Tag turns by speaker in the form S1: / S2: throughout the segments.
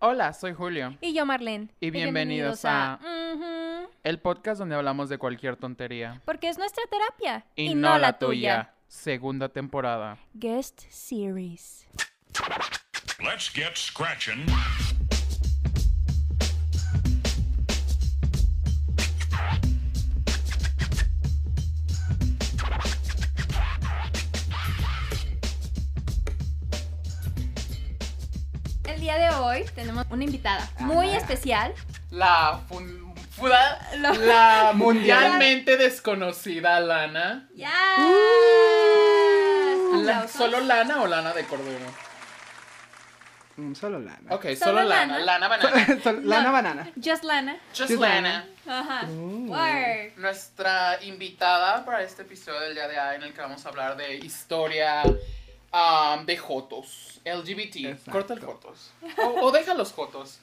S1: Hola, soy Julio.
S2: Y yo, Marlene.
S1: Y bienvenidos a- El podcast donde hablamos de cualquier tontería.
S2: Porque es nuestra terapia.
S1: Y, no, la tuya. Segunda temporada.
S2: Guest Series.
S3: Let's get scratching.
S2: Hoy tenemos una invitada muy especial.
S1: La, fun- la mundialmente desconocida Lana.
S2: ¡Ya!
S1: La-
S2: Aplausos.
S1: ¿Solo Lana o Lana de Cordero?
S4: Mm, Solo lana.
S1: Ok,
S2: ¿Solo
S1: solo Lana.
S2: Lana?
S1: Lana Banana.
S4: Sol- lana banana.
S2: Just Lana.
S1: Just
S4: Just
S1: Lana.
S2: Ajá. Word.
S1: Nuestra invitada para este episodio del día de hoy en el que vamos a hablar de historia um, de Jotos. LGBT.
S4: Exacto.
S1: Corta el Jotos. O, o deja los Jotos.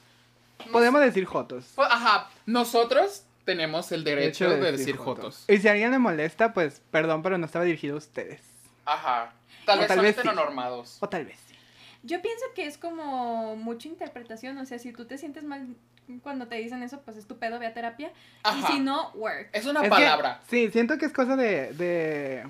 S4: Podemos decir jotos.
S1: Pues, Ajá, nosotros tenemos el derecho de, decir Jotos.
S4: Y si a alguien le molesta, pues perdón, pero no estaba dirigido a ustedes.
S1: Ajá. Tal
S4: O
S1: vez
S4: tal
S1: son
S4: vez sí.
S1: heteronormados.
S4: O tal vez sí.
S2: Yo pienso que es como mucha interpretación. O sea, si tú te sientes mal cuando te dicen eso, pues es tu pedo, ve a terapia.
S1: Ajá.
S2: Y si no, work.
S1: Es una
S4: Es que-
S1: palabra.
S4: sí, siento que es cosa de, de.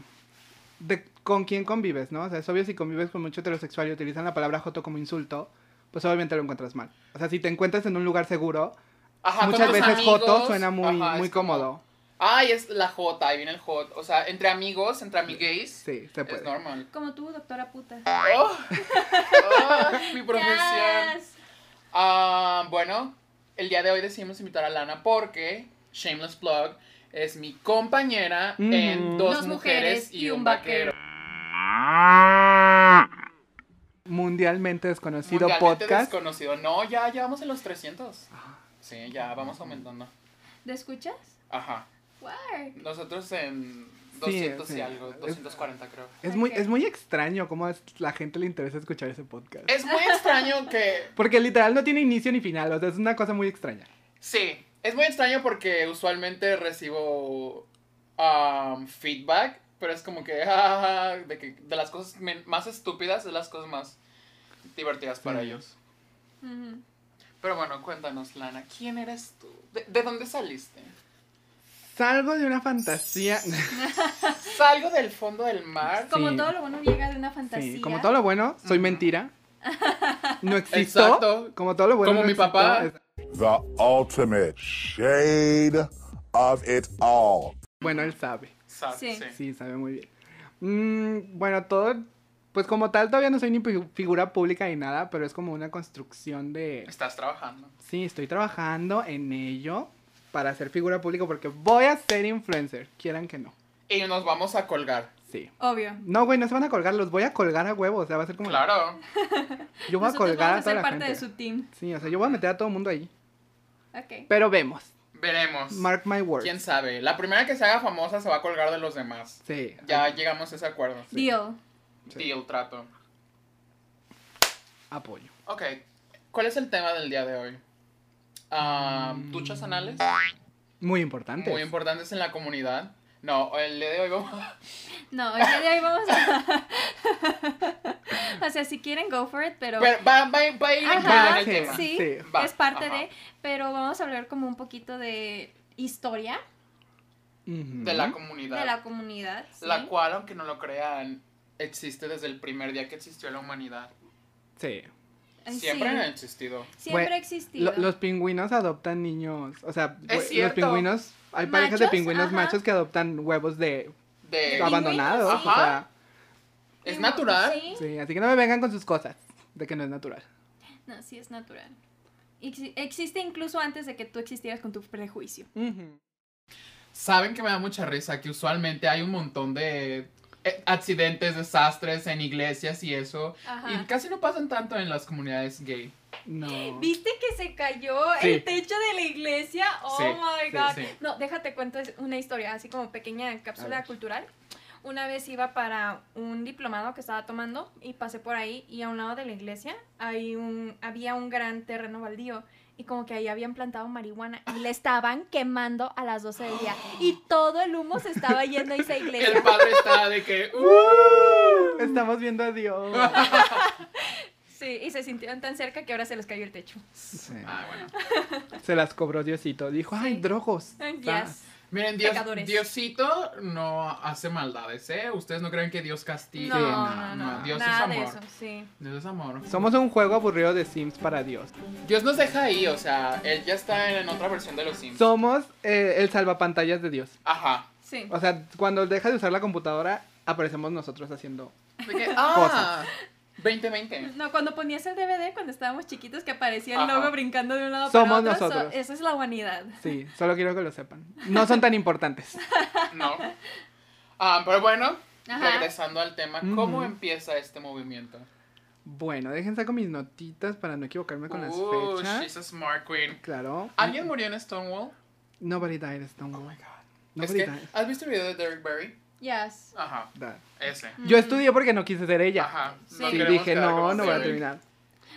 S4: de con quién convives, ¿no? O sea, es obvio si convives con mucho heterosexual y utilizan la palabra joto como insulto, pues obviamente lo encuentras mal. O sea, si te encuentras en un lugar seguro,
S1: Ajá,
S4: muchas veces
S1: amigos,
S4: joto suena muy,
S1: ajá,
S4: muy
S1: es como,
S4: cómodo.
S1: Ay, es la J, ahí viene el J. O sea, entre amigos, entre amigues,
S4: Sí, se
S1: es
S4: puede.
S1: normal.
S2: Como tú, doctora puta.
S1: Oh, oh, mi profesión.
S2: Yes.
S1: Ah, bueno, el día de hoy decidimos invitar a Lana porque Shameless Plug es mi compañera en. Dos,
S2: Dos
S1: mujeres, y un vaquero.
S4: Mundialmente desconocido
S1: Mundialmente
S4: podcast.
S1: desconocido. No, ya, ya vamos en los 300. Sí, ya vamos aumentando.
S2: ¿Te escuchas?
S1: Ajá.
S2: Work.
S1: Nosotros en
S4: Sí,
S1: 200 y algo,
S4: Es-
S1: 240 creo.
S4: Es muy, es muy extraño cómo es- la gente le interesa escuchar ese podcast.
S1: Es muy extraño que
S4: Porque literal no tiene inicio ni final, o sea, es una cosa muy extraña.
S1: Sí, es muy extraño porque usualmente recibo um, feedback, pero es como que, ah, de, que de las cosas más estúpidas es las cosas más divertidas para
S4: Sí.
S1: ellos.
S2: Ujú.
S1: Pero bueno, cuéntanos, Lana, ¿quién eres tú? ¿De, de dónde saliste?
S4: Salgo de una fantasía.
S1: Salgo del fondo del mar.
S2: Como
S4: Sí.
S2: todo lo bueno llega de una fantasía.
S4: Sí, como todo lo bueno, soy
S1: Ujú.
S4: mentira. No existo.
S1: Exacto.
S4: Como todo lo bueno.
S1: Como
S4: no
S1: mi
S4: existo.
S1: papá.
S3: The ultimate shade of it all.
S4: Bueno, él sabe.
S2: Sí.
S1: sí.
S4: Sí, sabe muy bien. Mm, bueno, todo. Pues como tal, todavía no soy ni fi- figura pública ni nada, pero es como una construcción de.
S1: Estás trabajando.
S4: Sí, estoy trabajando en ello para ser figura pública porque voy a ser influencer, quieran que no.
S1: Y nos vamos a colgar.
S4: Sí.
S2: Obvio.
S4: No, güey, no se van a colgar, los voy a colgar a huevo, o sea, va a ser como...
S1: Claro.
S4: Yo voy a colgar
S2: vamos
S4: a
S2: a
S4: toda
S2: ser
S4: la
S2: parte
S4: gente.
S2: de su team.
S4: Sí, o sea, yo voy a meter a todo el mundo ahí.
S2: Ok.
S4: Pero vemos,
S1: Veremos.
S4: mark my words.
S1: ¿Quién sabe? La primera que se haga famosa se va a colgar de los demás.
S4: Sí.
S1: Ya llegamos a ese acuerdo.
S2: Deal.
S4: Sí.
S1: Deal, trato.
S4: Apoyo.
S1: Ok, ¿cuál es el tema del día de hoy? Ah,
S4: Mm.
S1: ¿Duchas anales?
S4: Muy importante.
S1: Muy importantes en la comunidad. No, el día de hoy vamos...
S2: No, el día de hoy vamos a. o sea, si quieren, go for it, pero.
S1: Pero va, va, va a ir
S2: Ajá,
S1: en el
S4: sí.
S1: tema.
S2: Sí,
S4: Sí.
S1: Va,
S2: es parte
S1: ajá.
S2: de. Pero vamos a hablar como un poquito de historia.
S1: De la comunidad.
S2: de la comunidad. ¿sí?
S1: La cual, aunque no lo crean, existe desde el primer día que existió la humanidad.
S4: Sí.
S1: Siempre
S2: sí.
S1: ha existido.
S2: Siempre ha existido.
S4: Lo- los pingüinos adoptan niños, o sea, los pingüinos, hay parejas de pingüinos
S2: Ajá.
S4: machos que adoptan huevos de
S1: De...
S4: Abandonados, o sea,
S1: Es natural.
S2: Sí.
S4: sí, así que no me vengan con sus cosas de que no es natural.
S2: No, sí es natural. Exi- Existe incluso antes de que tú existieras con tu prejuicio.
S1: Saben que me da mucha risa que usualmente hay un montón de accidentes, desastres en iglesias y eso.
S2: Ajá.
S1: Y casi no pasan tanto en las comunidades gay.
S4: No.
S2: ¿Viste que se cayó
S4: Sí.
S2: el techo de la iglesia? Oh
S1: Sí,
S2: my god.
S1: sí.
S2: No, déjate cuento una historia, así como pequeña cápsula cultural. Una vez iba para un diplomado que estaba tomando y pasé por ahí y a un lado de la iglesia hay un, había un gran terreno baldío y como que ahí habían plantado marihuana y le estaban quemando a las 12 del día y todo el humo se estaba yendo a esa iglesia.
S1: El padre está de que... "Uh".
S4: Estamos viendo a Dios.
S2: Sí, y se sintieron tan cerca que ahora se les cayó el techo.
S4: Sí.
S1: Ah, bueno.
S4: Se las cobró Diosito. Dijo, ay,
S2: Sí.
S4: drogos.
S2: Yes.
S1: Miren, Dios. Diosito no hace maldades, ¿eh? Ustedes no creen que Dios castiga.
S2: No, no, no,
S1: Dios
S2: nada
S1: es
S2: de
S1: amor.
S2: eso, sí.
S1: Dios es amor.
S4: Somos un juego aburrido de Sims para Dios.
S1: Dios nos deja ahí, o sea, él ya está en otra versión de los Sims.
S4: Somos eh, el salvapantallas de Dios.
S1: Ajá.
S2: Sí.
S4: O sea, cuando deja de usar la computadora, aparecemos nosotros haciendo.
S1: De que, ah, 2020.
S2: No, cuando ponías el DVD, cuando estábamos chiquitos, que aparecía el
S1: Ajá.
S2: logo brincando de un lado
S4: Somos
S2: para otro, so-
S4: nosotros.
S2: esa es la humanidad.
S4: Sí, solo quiero que lo sepan. No son tan importantes.
S1: No. Ah, pero bueno,
S2: Ajá.
S1: regresando al tema, ¿cómo empieza este movimiento?
S4: Bueno, dejen saco mis notitas para no equivocarme con las fechas.
S1: she's a smart queen.
S4: Claro.
S1: ¿Alguien murió en Stonewall?
S4: Nobody died at
S1: Oh
S4: Stonewall.
S1: my god.
S4: Nobody
S1: Es que,
S4: died.
S1: ¿has visto el video de Derek Barry?
S2: Yes.
S1: Ajá,
S4: That.
S1: ese.
S4: Yo estudié porque no quise ser ella.
S1: Ajá.
S2: Sí.
S1: no
S4: Sí, dije, no, no voy a terminar.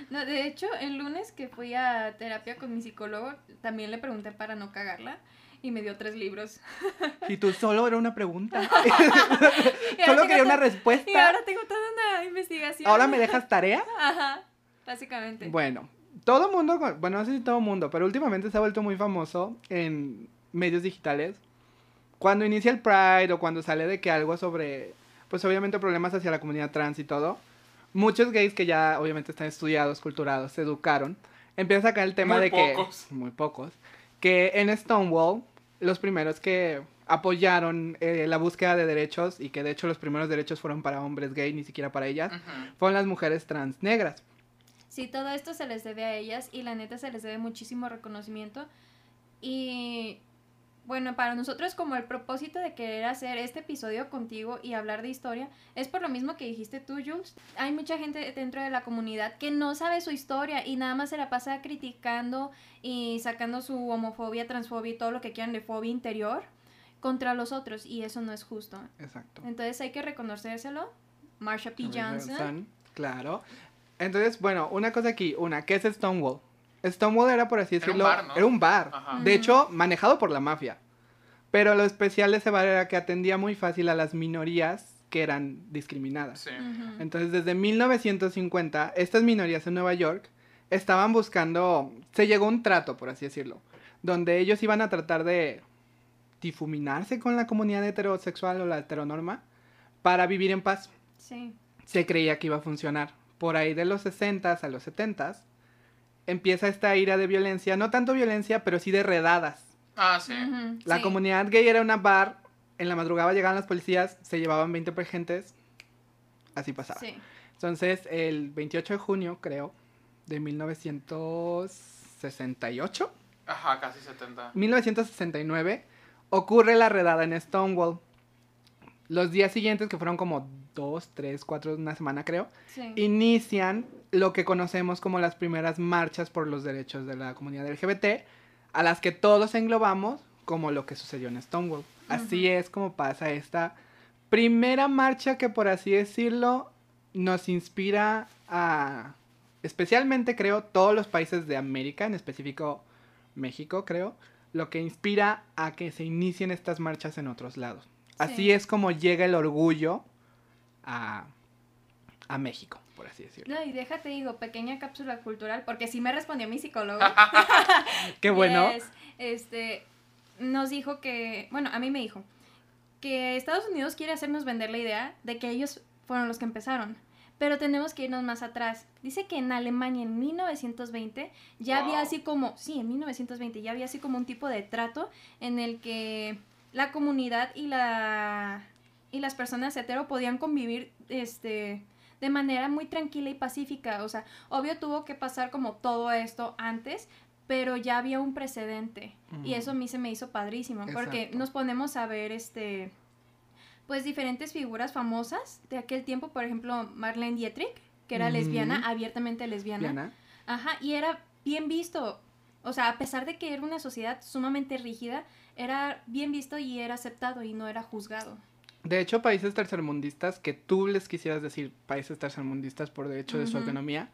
S2: No, de hecho, el lunes que fui a terapia con mi psicólogo, también le pregunté para no cagarla y me dio tres libros.
S4: Y tú solo era una pregunta. Solo quería una respuesta.
S2: Y ahora tengo toda una investigación.
S4: Ahora me dejas tarea.
S2: Ajá, básicamente.
S4: Bueno, todo mundo, bueno, no sé si todo mundo, pero últimamente se ha vuelto muy famoso en medios digitales. Cuando inicia el Pride o cuando sale de que algo sobre, pues obviamente problemas hacia la comunidad trans y todo, muchos gays que ya obviamente están estudiados, culturados, se educaron, empieza a sacar el tema
S1: Muy
S4: de
S1: pocos.
S4: que, muy pocos, que en Stonewall, los primeros que apoyaron eh, la búsqueda de derechos y que de hecho los primeros derechos fueron para hombres gay, ni siquiera para ellas,
S1: Ujú.
S4: fueron las mujeres trans negras.
S2: Sí, todo esto se les debe a ellas y la neta se les debe muchísimo reconocimiento. Y bueno, para nosotros como el propósito de querer hacer este episodio contigo y hablar de historia es por lo mismo que dijiste tú, Jules. Hay mucha gente dentro de la comunidad que no sabe su historia y nada más se la pasa criticando y sacando su homofobia, transfobia y todo lo que quieran de fobia interior contra los otros y eso no es justo.
S4: Exacto.
S2: Entonces hay que reconocérselo. Marsha P. Johnson.
S4: Johnson, Claro. Entonces, bueno, una cosa aquí, una, ¿qué es Stonewall? Stonewall era, por así
S1: Era un
S4: decirlo,
S1: bar, ¿no?
S4: era un bar.
S1: Ajá.
S4: De hecho, manejado por la mafia. Pero lo especial de ese bar era que atendía muy fácil a las minorías que eran discriminadas.
S1: Sí.
S4: Entonces, desde 1950, estas minorías en Nueva York estaban buscando, se llegó a un trato, por así decirlo, donde ellos iban a tratar de difuminarse con la comunidad heterosexual o la heteronorma para vivir en paz.
S2: Sí.
S4: Se creía que iba a funcionar. Por ahí de los 60 a los 70 empieza esta ira de violencia, no tanto violencia, pero sí de redadas.
S1: Ah, sí.
S4: La
S2: sí.
S4: comunidad gay era una bar, en la madrugada llegaban las policías, se llevaban 20 gentes, así pasaba.
S2: Sí.
S4: Entonces, el 28 de junio, creo, de 1968,
S1: Ajá, casi 70.
S4: 1969, ocurre la redada en Stonewall. Los días siguientes, que fueron como dos, tres, cuatro, una semana creo,
S2: Sí.
S4: inician lo que conocemos como las primeras marchas por los derechos de la comunidad LGBT, a las que todos englobamos como lo que sucedió en Stonewall. Así es como pasa esta primera marcha que por así decirlo nos inspira a, especialmente creo, todos los países de América, en específico México creo, lo que inspira a que se inicien estas marchas en otros lados. Así
S2: Sí.
S4: es como llega el orgullo a, a México, por así decirlo.
S2: No, y déjate, digo, pequeña cápsula cultural, porque sí me respondió mi psicólogo.
S4: Qué bueno.
S2: Yes, este, nos dijo que, bueno, a mí me dijo, que Estados Unidos quiere hacernos vender la idea de que ellos fueron los que empezaron. Pero tenemos que irnos más atrás. Dice que en Alemania en 1920 ya había así como, sí, en 1920 ya había así como un tipo de trato en el que la comunidad y la y las personas hetero podían convivir este de manera muy tranquila y pacífica, o sea, obvio tuvo que pasar como todo esto antes, pero ya había un precedente. Y eso a mí se me hizo padrísimo, porque nos ponemos a ver este pues diferentes figuras famosas de aquel tiempo, por ejemplo, Marlene Dietrich, que era lesbiana, abiertamente lesbiana. Ajá, y era bien visto. O sea, a pesar de que era una sociedad sumamente rígida, era bien visto y era aceptado y no era juzgado.
S4: De hecho, países tercermundistas, que tú les quisieras decir países tercermundistas por derecho de su
S2: Ujú.
S4: autonomía,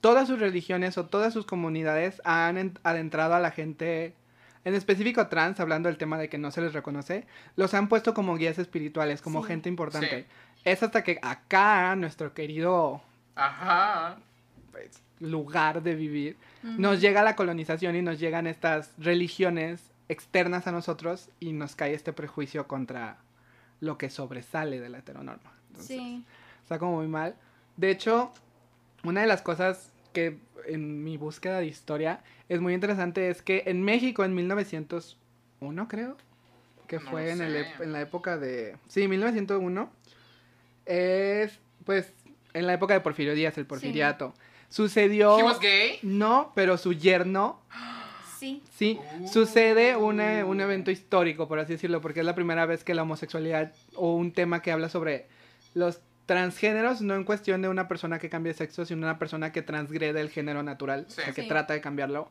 S4: todas sus religiones o todas sus comunidades han en- adentrado a la gente, en específico trans, hablando del tema de que no se les reconoce, los han puesto como guías espirituales, como
S2: Sí.
S4: gente importante.
S1: Sí.
S4: Es hasta que acá nuestro querido
S1: Ajá.
S4: pues, lugar de vivir, nos llega la colonización y nos llegan estas religiones externas a nosotros y nos cae este prejuicio contra lo que sobresale de la heteronorma. Entonces,
S2: Sí.
S4: Está como muy mal. De hecho, una de las cosas que en mi búsqueda de historia es muy interesante es que en México en 1901, creo, que
S1: No
S4: fue en, el en la época de... Sí, 1901, es pues en la época de Porfirio Díaz, el porfiriato. Sucedió...
S1: ¿He was gay?
S4: No, pero su yerno
S2: Sí.
S4: Sí,
S1: Uh.
S4: sucede una- un evento histórico, por así decirlo, porque es la primera vez que la homosexualidad o un tema que habla sobre los transgéneros, no en cuestión de una persona que cambie de sexo, sino una persona que transgrede el género natural,
S1: Sí.
S4: o sea, que
S2: Sí.
S4: trata de cambiarlo.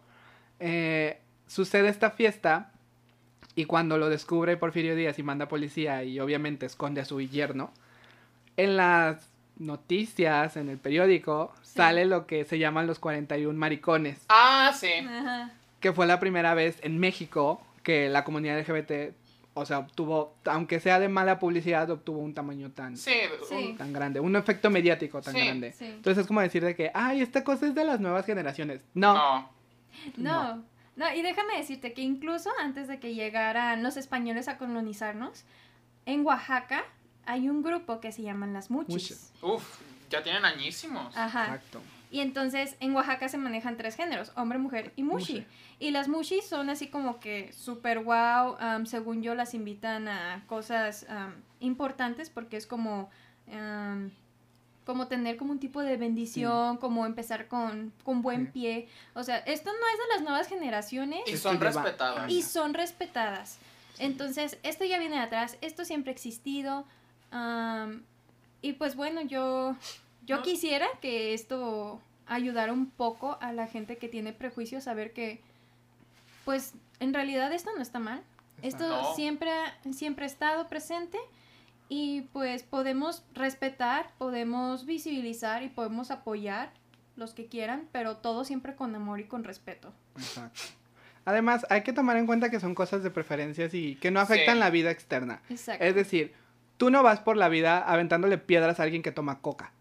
S4: Eh, sucede esta fiesta y cuando lo descubre Porfirio Díaz y manda policía y obviamente esconde a su yerno, en las noticias, en el periódico,
S2: Sí.
S4: sale lo que se llaman los 41 maricones
S1: Ah, sí.
S2: Ajá.
S4: Que fue la primera vez en México que la comunidad LGBT, o sea, obtuvo, aunque sea de mala publicidad, obtuvo un tamaño tan,
S1: Sí.
S2: Sí.
S4: tan grande, un efecto mediático tan
S1: Sí,
S4: grande.
S2: sí.
S4: Entonces es como decir de que, ay, esta cosa es de las nuevas generaciones. No,
S1: No.
S2: No, no, y déjame decirte que incluso antes de que llegaran los españoles a colonizarnos, en Oaxaca hay un grupo que se llaman las muchis.
S4: Muchis.
S1: Uf, ya tienen añísimos.
S2: Ajá.
S4: exacto.
S2: Y entonces en Oaxaca se manejan tres géneros, hombre, mujer y mushi.
S4: Mushi.
S2: Y las mushi son así como que super wow, am, según yo las invitan a cosas importantes porque es como, am, como tener como un tipo de bendición, como empezar con, con buen
S4: Sí.
S2: pie. O sea, esto no es de las nuevas generaciones
S1: Y son respetadas.
S2: y son respetadas. Entonces, esto ya viene de atrás, esto siempre ha existido. y pues bueno, yo, yo
S1: No.
S2: quisiera que esto ayudara un poco a la gente que tiene prejuicios a ver que, pues, en realidad esto no está mal. Esto
S1: No.
S2: siempre, siempre ha estado presente y pues podemos respetar, podemos visibilizar y podemos apoyar los que quieran, pero todo siempre con amor y con respeto.
S4: Exacto. Además, hay que tomar en cuenta que son cosas de preferencias y que no afectan
S1: Sí.
S4: la vida externa.
S2: Exacto.
S4: Es decir, tú no vas por la vida aventándole piedras a alguien que toma coca,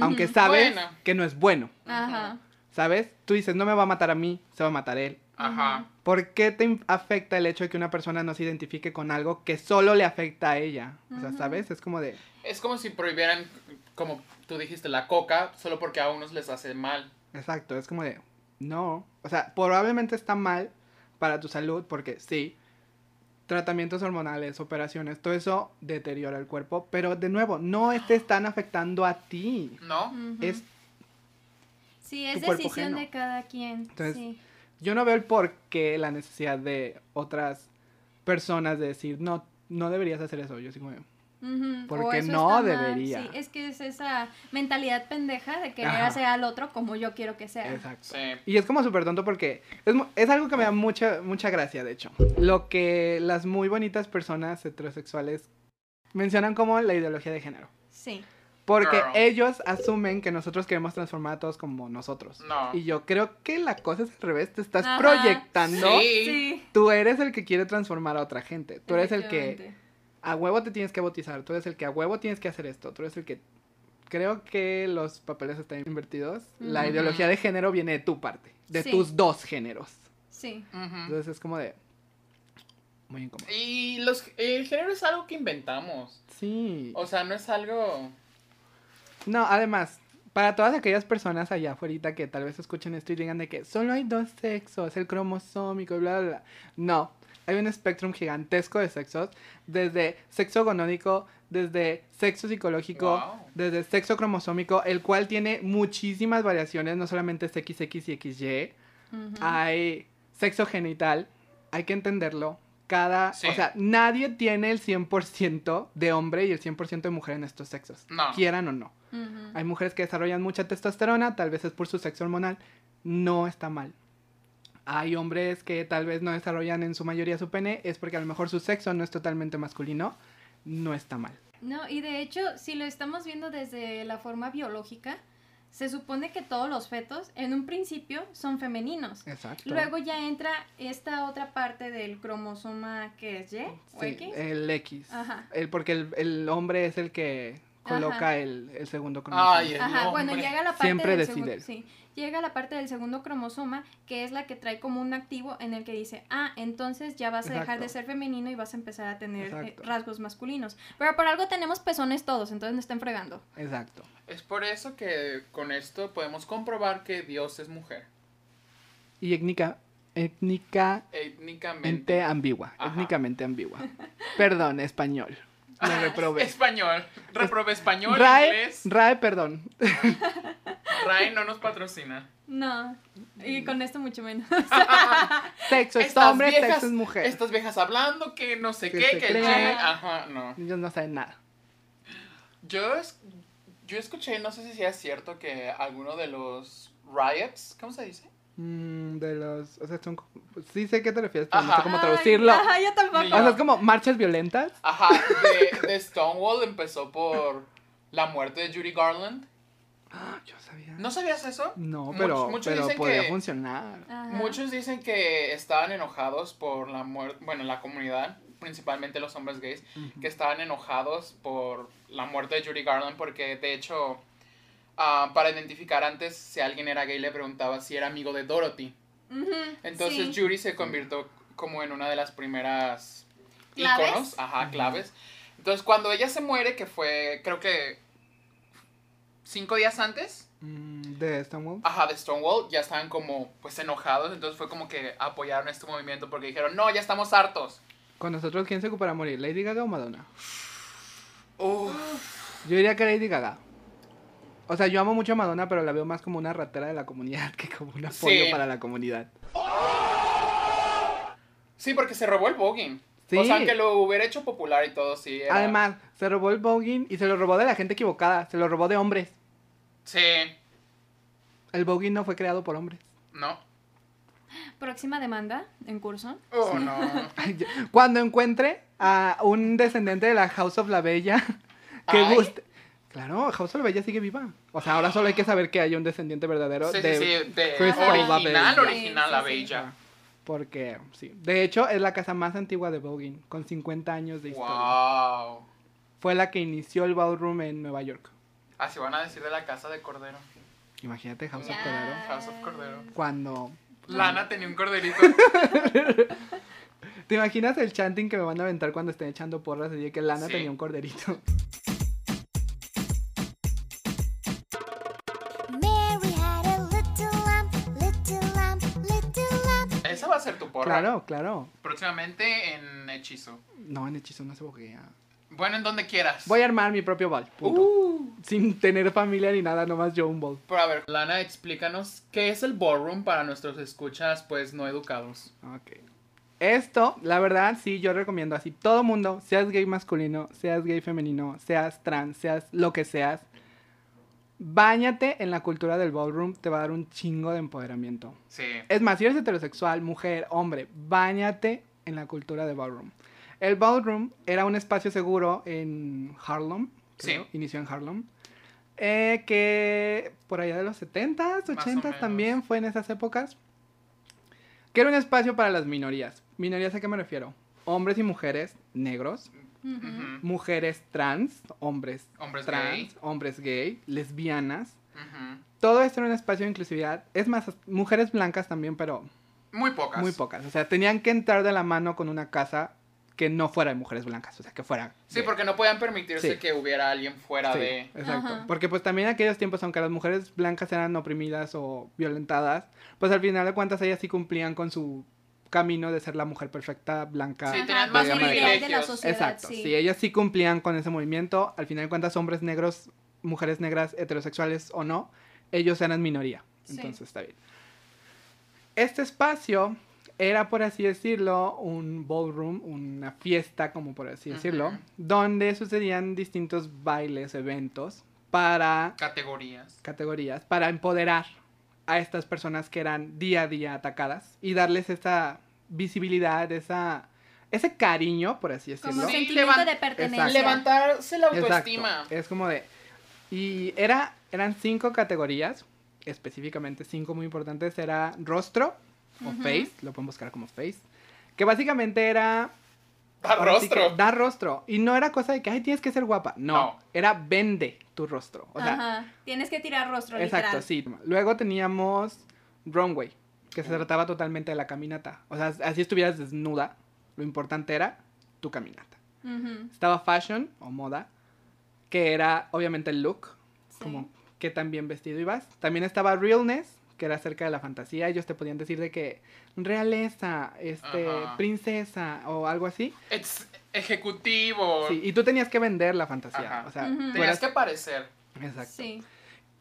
S4: aunque sabes
S1: Bueno.
S4: que no es bueno,
S2: Ajá.
S4: ¿sabes? Tú dices, no me va a matar a mí, se va a matar él.
S1: Ajá.
S4: ¿Por qué te afecta el hecho de que una persona no se identifique con algo que solo le afecta a ella? O sea. ¿sabes? Es como de...
S1: Es como si prohibieran, como tú dijiste, la coca solo porque a unos les hace mal.
S4: Exacto, es como de... No. O sea, probablemente está mal para tu salud porque sí, tratamientos hormonales, operaciones, todo eso deteriora el cuerpo, pero de nuevo, no te están afectando a ti.
S1: ¿No?
S4: Es,
S2: Sí, es decisión
S4: ajeno.
S2: de cada quien.
S4: Entonces,
S2: sí.
S4: yo no veo el por qué la necesidad de otras personas de decir, no, no deberías hacer eso. Yo sí como... porque no debería.
S2: Sí, es que es esa mentalidad pendeja de querer
S4: Ajá.
S2: hacer al otro como yo quiero que sea.
S4: Exacto.
S1: Sí.
S4: Y es como súper tonto porque es, algo que me da mucha, mucha gracia, de hecho. Lo que las muy bonitas personas heterosexuales mencionan como la ideología de género.
S2: Sí.
S4: Porque
S1: Girl.
S4: ellos asumen que nosotros queremos transformar a todos como nosotros.
S1: No.
S4: Y yo creo que la cosa es al revés. Te estás
S2: Ajá.
S4: proyectando.
S1: Sí.
S2: Sí.
S4: Tú eres el que quiere transformar a otra gente. Tú eres el que. A huevo te tienes que bautizar. Tú eres el que a huevo tienes que hacer esto. Tú eres el que... Creo que los papeles están invertidos. La ideología de género viene de tu parte. De
S2: Sí.
S4: tus dos géneros.
S2: Sí.
S1: Ujú.
S4: Entonces es como de... Muy incómodo.
S1: Y los, el género es algo que inventamos.
S4: Sí.
S1: O sea, no es algo...
S4: No, además, para todas aquellas personas allá afuera que tal vez escuchen esto y digan de que solo hay dos sexos, el cromosómico y bla, bla, bla. No, hay un espectro gigantesco de sexos, desde sexo gonódico, desde sexo psicológico,
S1: Wow.
S4: desde sexo cromosómico, el cual tiene muchísimas variaciones, no solamente es XX y XY, hay sexo genital, hay que entenderlo. Cada,
S1: Sí.
S4: o sea, nadie tiene el 100% de hombre y el 100% de mujer en estos sexos,
S1: No.
S4: quieran o no. Hay mujeres que desarrollan mucha testosterona, tal vez es por su sexo hormonal, no está mal. Hay hombres que tal vez no desarrollan en su mayoría su pene, es porque a lo mejor su sexo no es totalmente masculino, no está mal.
S2: No, y de hecho, si lo estamos viendo desde la forma biológica, se supone que todos los fetos en un principio son femeninos.
S4: Exacto.
S2: Luego ya entra esta otra parte del cromosoma que es Y o X.
S4: el X.
S2: Ajá.
S4: El, porque el, el hombre es el que coloca el, el segundo cromosoma.
S1: Ay, el
S2: Ajá, bueno,
S1: hombre.
S2: llega la parte
S4: Siempre
S2: del
S4: decide
S2: segundo,
S4: él.
S2: sí, llega la parte del segundo cromosoma, que es la que trae como un activo en el que dice, ah, entonces ya vas a dejar de ser femenino y vas a empezar a tener eh,
S4: Exacto.
S2: rasgos masculinos. Pero por algo tenemos pezones todos, entonces no estén fregando.
S4: Exacto.
S1: Es por eso que con esto podemos comprobar que Dios es mujer.
S4: Y étnica, étnicamente
S1: Étnicamente.
S4: ambigua.
S1: Ajá.
S4: Étnicamente ambigua. Perdón, español. Me reprobé.
S1: Español. Reprobé español,
S4: RAE,
S1: inglés.
S4: RAE, perdón.
S1: RAE no nos patrocina.
S2: No, y con esto mucho menos.
S4: Sexo es
S1: Estas
S4: hombre,
S1: viejas-
S4: sexo es mujer.
S1: Estas viejas hablando que no sé
S4: Que
S1: qué, que el
S4: creen.
S1: Ajá, no.
S4: Ellos no saben nada.
S1: Yo, es- yo escuché, no sé si es cierto, que alguno de los riots, ¿cómo se dice?
S4: Mm, de los. O sea, son. Sí sé qué te refieres, pero no sé cómo
S2: Ay,
S4: traducirlo.
S2: Ajá, yo tampoco.
S4: O sea, es como marchas violentas.
S1: Ajá, de, de Stonewall empezó por la muerte de Judy Garland.
S4: Ah, Yo sabía.
S1: ¿No sabías eso?
S4: No,
S1: Much-
S4: pero,
S1: muchos
S4: pero
S1: dicen
S4: podría
S1: que-
S4: funcionar.
S2: Ajá.
S1: Muchos dicen que estaban enojados por la muerte, bueno, la comunidad, principalmente los hombres gays, que estaban enojados por la muerte de Judy Garland porque de hecho ah, para identificar antes si alguien era gay le preguntaba si era amigo de Dorothy.
S2: Ujú,
S1: Entonces
S2: sí.
S1: Judy se convirtió como en una de las primeras
S2: ¿Claves?
S1: íconos, ajá, claves. Entonces cuando ella se muere, que fue creo que cinco días antes,
S4: Mm, de Stonewall.
S1: ajá, de Stonewall, ya estaban como pues enojados, entonces fue como que apoyaron este movimiento porque dijeron, no, ya estamos hartos.
S4: Con nosotros, ¿quién se ocupará morir? ¿Lady Gaga o Madonna?
S1: Uf.
S4: Yo diría que Lady Gaga. O sea, yo amo mucho a Madonna, pero la veo más como una ratera de la comunidad que como un apoyo
S1: Sí.
S4: para la comunidad.
S1: Sí, porque se robó el voguing.
S4: Sí.
S1: O sea, que lo hubiera hecho popular y todo, sí. era-
S4: Además, se robó el voguing y se lo robó de la gente equivocada. Se lo robó de hombres.
S1: Sí.
S4: El voguing no fue creado por hombres.
S1: No.
S2: Próxima demanda en curso.
S1: Oh, no.
S4: Cuando encuentre a un descendente de la House of la Bella que guste. Claro, House of sigue viva. O sea, ahora solo hay que saber que hay un descendiente verdadero
S1: Sí, sí,
S4: de
S1: sí. De
S4: Crystal la
S1: original,
S4: Bella.
S1: original, la
S2: Sí, sí, sí.
S1: bella.
S4: Porque, sí. De hecho, es la casa más antigua de Voguing, con 50 años de historia.
S1: Wow.
S4: Fue la que inició el ballroom en Nueva York.
S1: Así van a decir de la casa de Cordero.
S4: Imagínate House of
S2: Ya.
S4: Cordero.
S1: House of Cordero.
S4: Cuando...
S1: Lana tenía un corderito.
S4: ¿Te imaginas el chanting que me van a aventar cuando estén echando porras? Y de que Lana
S1: Sí.
S4: tenía un corderito.
S1: Tu porra.
S4: Claro, claro.
S1: Próximamente en Hechizo.
S4: No, en hechizo no se boguea.
S1: Bueno, en donde quieras.
S4: Voy a armar mi propio ball. Punto.
S1: Uh.
S4: Sin tener familia ni nada, nomás yo un ball.
S1: Pero a ver, Lana, explícanos qué es el ballroom para nuestros escuchas, pues, no educados.
S4: Ok. Esto, la verdad, sí, yo recomiendo así. Todo mundo, seas gay masculino, seas gay femenino, seas trans, seas lo que seas. Báñate en la cultura del ballroom, te va a dar un chingo de empoderamiento.
S1: Sí.
S4: Es más, si eres heterosexual, mujer, hombre, báñate en la cultura del ballroom. El ballroom era un espacio seguro en Harlem, creo,
S1: Sí.
S4: inició en Harlem, eh, que por allá de los 70s,
S1: Más o
S4: 80s
S1: menos.
S4: también fue en esas épocas, que era un espacio para las minorías. ¿Minorías a qué me refiero? Hombres y mujeres negros, Mujeres trans, hombres,
S1: Hombres
S4: trans,
S1: gay.
S4: hombres gay, lesbianas. Todo esto era un espacio de inclusividad. Es más, mujeres blancas también, pero
S1: Muy pocas.
S4: muy pocas. O sea, tenían que entrar de la mano con una casa que no fuera de mujeres blancas. O sea, que fuera.
S1: Sí,
S4: de-
S1: porque no podían permitirse
S4: Sí.
S1: que hubiera alguien fuera
S4: Sí,
S1: de...
S4: Exacto.
S2: Ajá.
S4: Porque pues también en aquellos tiempos, aunque las mujeres blancas eran oprimidas o violentadas, pues al final de cuentas ellas sí cumplían con su camino de ser la mujer perfecta, blanca.
S1: Sí, más
S2: ideal de la sociedad,
S4: Exacto,
S2: sí.
S4: sí. ellas sí cumplían con ese movimiento. Al final de cuentas, hombres negros, mujeres negras, heterosexuales o no, ellos eran minoría.
S2: Sí.
S4: Entonces está bien. Este espacio era, por así decirlo, un ballroom, una fiesta, como por así decirlo, donde sucedían distintos bailes, eventos para
S1: Categorías.
S4: categorías, para empoderar a estas personas que eran día a día atacadas y darles esa visibilidad, esa, ese cariño, por así
S2: Como
S4: decirlo.
S1: Sí,
S2: sentimiento
S1: levan-
S2: de pertenencia.
S4: Exacto.
S1: Levantarse la
S4: Exacto.
S1: autoestima.
S4: Es como de. Y era, eran cinco categorías, específicamente cinco muy importantes. Era rostro o face, lo pueden buscar como face. Que básicamente era
S1: Da
S4: ahora sí que
S1: rostro.
S4: da rostro. Y no era cosa de que, ay, tienes que ser guapa. No,
S1: No.
S4: era vende tu rostro. O sea,
S2: Ajá. Tienes que tirar rostro,
S4: exacto,
S2: literal.
S4: sí. Luego teníamos runway, que se trataba totalmente de la caminata. O sea, así estuvieras desnuda, lo importante era tu caminata. Estaba fashion o moda, que era obviamente el look,
S2: sí.
S4: como qué tan bien vestido ibas. También estaba realness, que era acerca de la fantasía. Ellos te podían decir de que realeza, este,
S1: Ajá.
S4: princesa o algo así.
S1: Es ejecutivo.
S4: Sí, y tú tenías que vender la fantasía.
S1: Ajá.
S4: O sea,
S1: Tenías
S4: eras-
S1: que parecer.
S4: Exacto.
S2: Sí.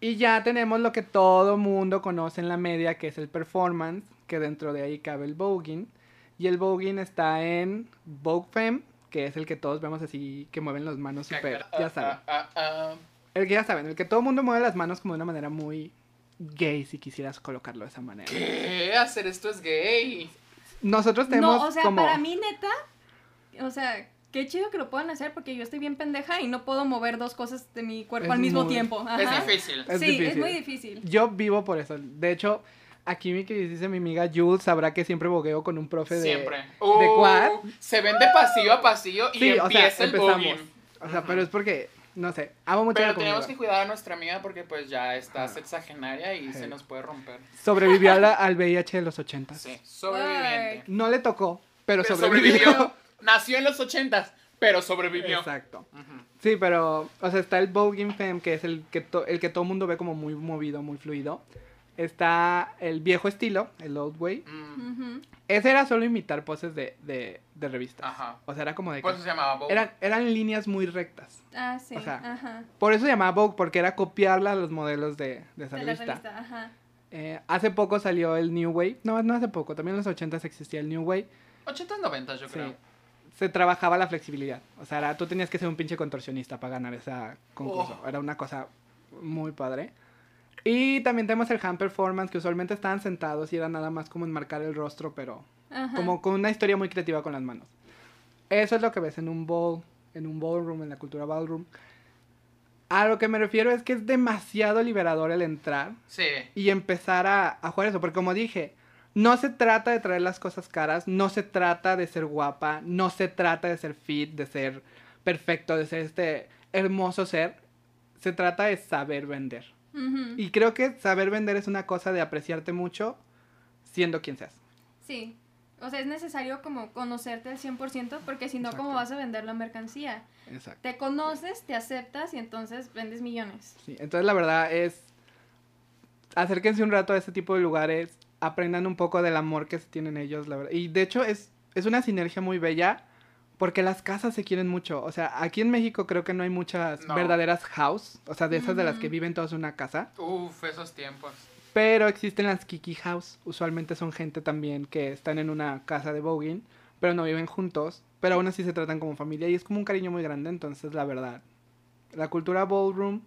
S4: Y ya tenemos lo que todo mundo conoce en la media, que es el performance, que dentro de ahí cabe el voguing. Y el voguing está en Vogue Femme, que es el que todos vemos así, que mueven las manos súper, ya saben.
S1: Ah, ah, ah.
S4: El que ya saben, el que todo mundo mueve las manos como de una manera muy gay, si quisieras colocarlo de esa manera.
S1: ¿Qué? Hacer esto es gay.
S4: Nosotros tenemos
S2: No, o sea,
S4: como...
S2: para mí, neta, o sea, qué chido que lo puedan hacer porque yo estoy bien pendeja y no puedo mover dos cosas de mi cuerpo
S4: Es
S2: al mismo
S4: muy-
S2: tiempo. Ajá.
S1: Es difícil.
S4: Es
S2: sí,
S4: difícil.
S2: es muy difícil.
S4: Yo vivo por eso. De hecho, aquí mi queridísima mi amiga Jules sabrá que siempre bogueo con un profe de...
S1: Siempre.
S4: ¿De
S1: Uh,
S4: quad?
S1: Se ven de pasillo a pasillo y
S4: Sí, o sea,
S1: empieza el
S4: empezamos. O sea, pero es porque, no sé, amo mucho
S1: Pero
S4: la
S1: tenemos
S4: comunidad.
S1: que cuidar a nuestra amiga porque pues ya está sexagenaria y
S4: Sí.
S1: se nos puede romper.
S4: Sobrevivió a la- al VIH de los 80.
S1: Sí, sobreviviente.
S4: No le tocó, pero,
S1: Pero
S4: sobrevivió.
S1: sobrevivió. Nació en los ochentas, pero sobrevivió.
S4: Exacto. Sí, pero, o sea, está el Voguing Femme, que es el que, to- el que todo mundo ve como muy movido, muy fluido. Está el viejo estilo, el old way.
S1: Mm.
S4: Ese era solo imitar poses de, de, de revistas.
S1: Ajá.
S4: O sea, era como de que...
S1: Por eso se llamaba Vogue.
S4: Eran, eran líneas muy rectas.
S2: Ah, sí.
S4: O sea,
S2: ajá.
S4: Por eso se llamaba Vogue, porque era copiarla a los modelos de, de esa
S2: De la
S4: revista.
S2: revista, ajá.
S4: Eh, hace poco salió el New Wave. No, no hace poco. También en los 80 existía el New Wave.
S1: 80 90 yo
S4: Sí.
S1: creo.
S4: Se trabajaba la flexibilidad. O sea, era- tú tenías que ser un pinche contorsionista para ganar ese concurso.
S1: Oh.
S4: Era una cosa muy padre. Y también tenemos el hand performance, que usualmente estaban sentados y era nada más como enmarcar el rostro, pero
S2: Ajá.
S4: como con una historia muy creativa con las manos. Eso es lo que ves en un ball, en un ballroom, en la cultura ballroom. A lo que me refiero es que es demasiado liberador el entrar
S1: Sí.
S4: y empezar a, a jugar eso. Porque como dije, no se trata de traer las cosas caras, no se trata de ser guapa, no se trata de ser fit, de ser perfecto, de ser este hermoso ser. Se trata de saber vender.
S2: Ujú.
S4: Y creo que saber vender es una cosa de apreciarte mucho siendo quien seas.
S2: Sí. O sea, es necesario como conocerte al 100% porque si no, ¿cómo vas a vender la mercancía?
S4: Exacto.
S2: Te conoces, te aceptas y entonces vendes millones.
S4: Sí, entonces la verdad es acérquense un rato a este tipo de lugares, aprendan un poco del amor que se tienen ellos, la verdad. Y de hecho es, es una sinergia muy bella porque las casas se quieren mucho. O sea, aquí en México creo que no hay muchas
S1: No.
S4: verdaderas house, o sea, de esas de las que viven todas en una casa,
S1: Uf, esos tiempos.
S4: Pero existen las Kiki House. Usualmente son gente también que están en una casa de voguing, pero no viven juntos, pero aún así se tratan como familia y es como un cariño muy grande, entonces la verdad. La cultura ballroom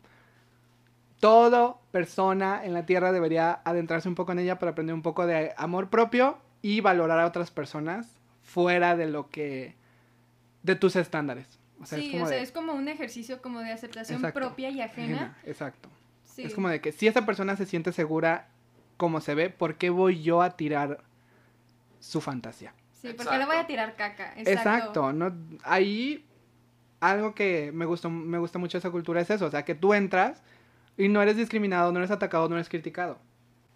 S4: todo persona en la tierra debería adentrarse un poco en ella para aprender un poco de amor propio y valorar a otras personas fuera de lo que de tus estándares. O sea,
S2: sí,
S4: es como
S2: o sea,
S4: de
S2: es como un ejercicio como de aceptación
S4: Exacto.
S2: propia y ajena.
S4: ajena, exacto.
S2: Sí.
S4: Es como de que si esa persona se siente segura como se ve, ¿por qué voy yo a tirar su fantasía?
S2: Sí, porque le voy a tirar caca.
S4: Exacto,
S2: Exacto.
S4: no ahí algo que me gustó me gusta mucho de esa cultura es eso, o sea, que tú entras y no eres discriminado, no eres atacado, no eres criticado.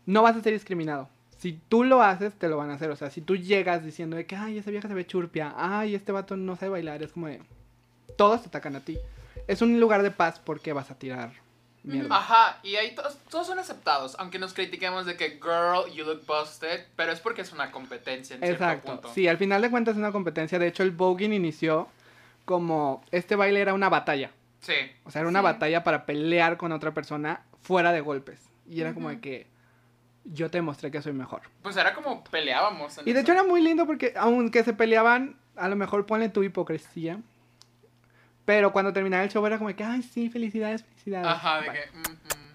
S4: No vas a ser discriminado. Si tú lo haces, te lo van a hacer. O sea, si tú llegas diciendo de que, ay, esa vieja se ve churpia, ay, este vato no sabe bailar, es como de, todos te atacan a ti. Es un lugar de paz porque vas a tirar mierda.
S1: Ajá, y ahí todos, todos son aceptados, aunque nos critiquemos de que girl, you look busted, pero es porque es una competencia en cierto
S4: Exacto.
S1: punto.
S4: Sí, al final de cuentas es una competencia. De hecho, el voguing inició como este baile era una batalla.
S1: Sí.
S4: O sea, era una
S2: Sí.
S4: batalla para pelear con otra persona fuera de golpes. Y era como de que yo te demostré que soy mejor.
S1: Pues era como peleábamos. en
S4: Y de
S1: eso.
S4: hecho era muy lindo porque aunque se peleaban, a lo mejor ponle tu hipocresía. Pero cuando terminaba el show era como que, ay, sí, felicidades, felicidades.
S1: Ajá, de que.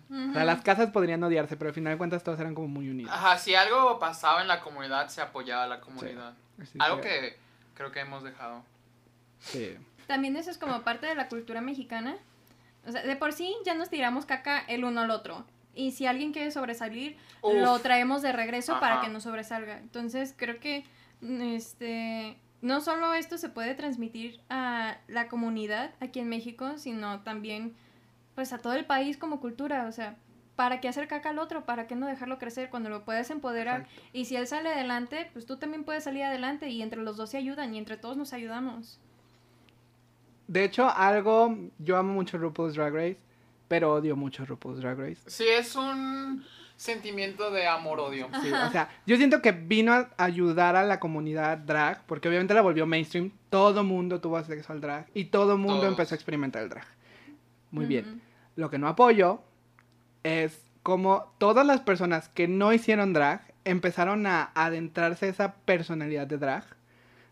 S1: mm, mm.
S4: O sea, las casas podrían odiarse, pero al final de cuentas todos eran como muy unidos.
S1: Ajá, si algo pasaba en la comunidad, se apoyaba a la comunidad. Algo que creo que hemos dejado.
S4: Sí.
S2: También eso es como parte de la cultura mexicana. O sea, de por sí ya nos tiramos caca el uno al otro. Y si alguien quiere sobresalir,
S1: Uf.
S2: lo traemos de regreso para que no sobresalga. Entonces creo que este no solo esto se puede transmitir a la comunidad aquí en México, sino también pues a todo el país como cultura, o sea, ¿para qué hacer caca al otro? ¿Para qué no dejarlo crecer cuando lo puedes empoderar?
S4: Exacto.
S2: Y si él sale adelante, pues tú también puedes salir adelante y entre los dos se ayudan y entre todos nos ayudamos.
S4: De hecho, algo, yo amo mucho RuPaul's Drag Race, pero odio mucho RuPaul's Drag Race.
S1: Sí, es un sentimiento de amor-odio.
S4: Sí, o sea, yo siento que vino a ayudar a la comunidad drag, porque obviamente la volvió mainstream. Todo mundo tuvo acceso al drag y todo mundo
S1: Todos.
S4: empezó a experimentar el drag. Muy bien. Lo que no apoyo es como todas las personas que no hicieron drag empezaron a adentrarse a esa personalidad de drag.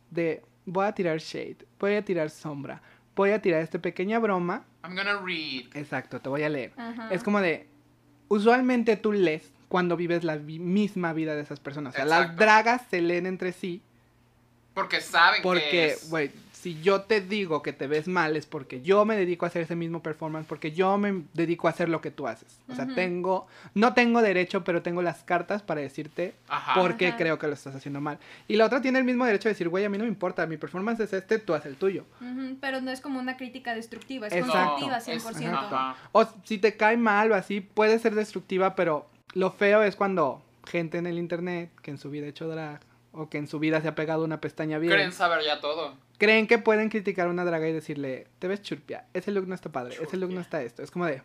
S4: De voy a tirar shade, voy a tirar sombra, voy a tirar esta pequeña broma.
S1: I'm gonna read.
S4: Exacto, te voy a leer.
S2: Ajá.
S4: Es como de, usualmente tú lees cuando vives la vi- misma vida de esas personas. O sea, las dragas se leen entre sí
S1: Porque saben que
S4: porque,
S1: es.
S4: güey, si yo te digo que te ves mal es porque yo me dedico a hacer ese mismo performance, porque yo me dedico a hacer lo que tú haces. O sea, tengo, no tengo derecho, pero tengo las cartas para decirte
S1: Ajá.
S4: por qué
S2: Ajá.
S4: creo que lo estás haciendo mal. Y la otra tiene el mismo derecho de decir, güey, a mí no me importa, mi performance es este, tú haz el tuyo.
S2: Pero no es como una crítica destructiva, es
S4: Exacto.
S2: constructiva
S1: es-
S2: 100%.
S1: ajá.
S4: O si te cae mal o así, puede ser destructiva, pero lo feo es cuando gente en el internet que en su vida ha hecho drag o que en su vida se ha pegado una pestaña bien,
S1: Creen saber ya todo.
S4: creen que pueden criticar a una draga y decirle, te ves churpia, ese look no está padre, ese look no está esto. Es como de,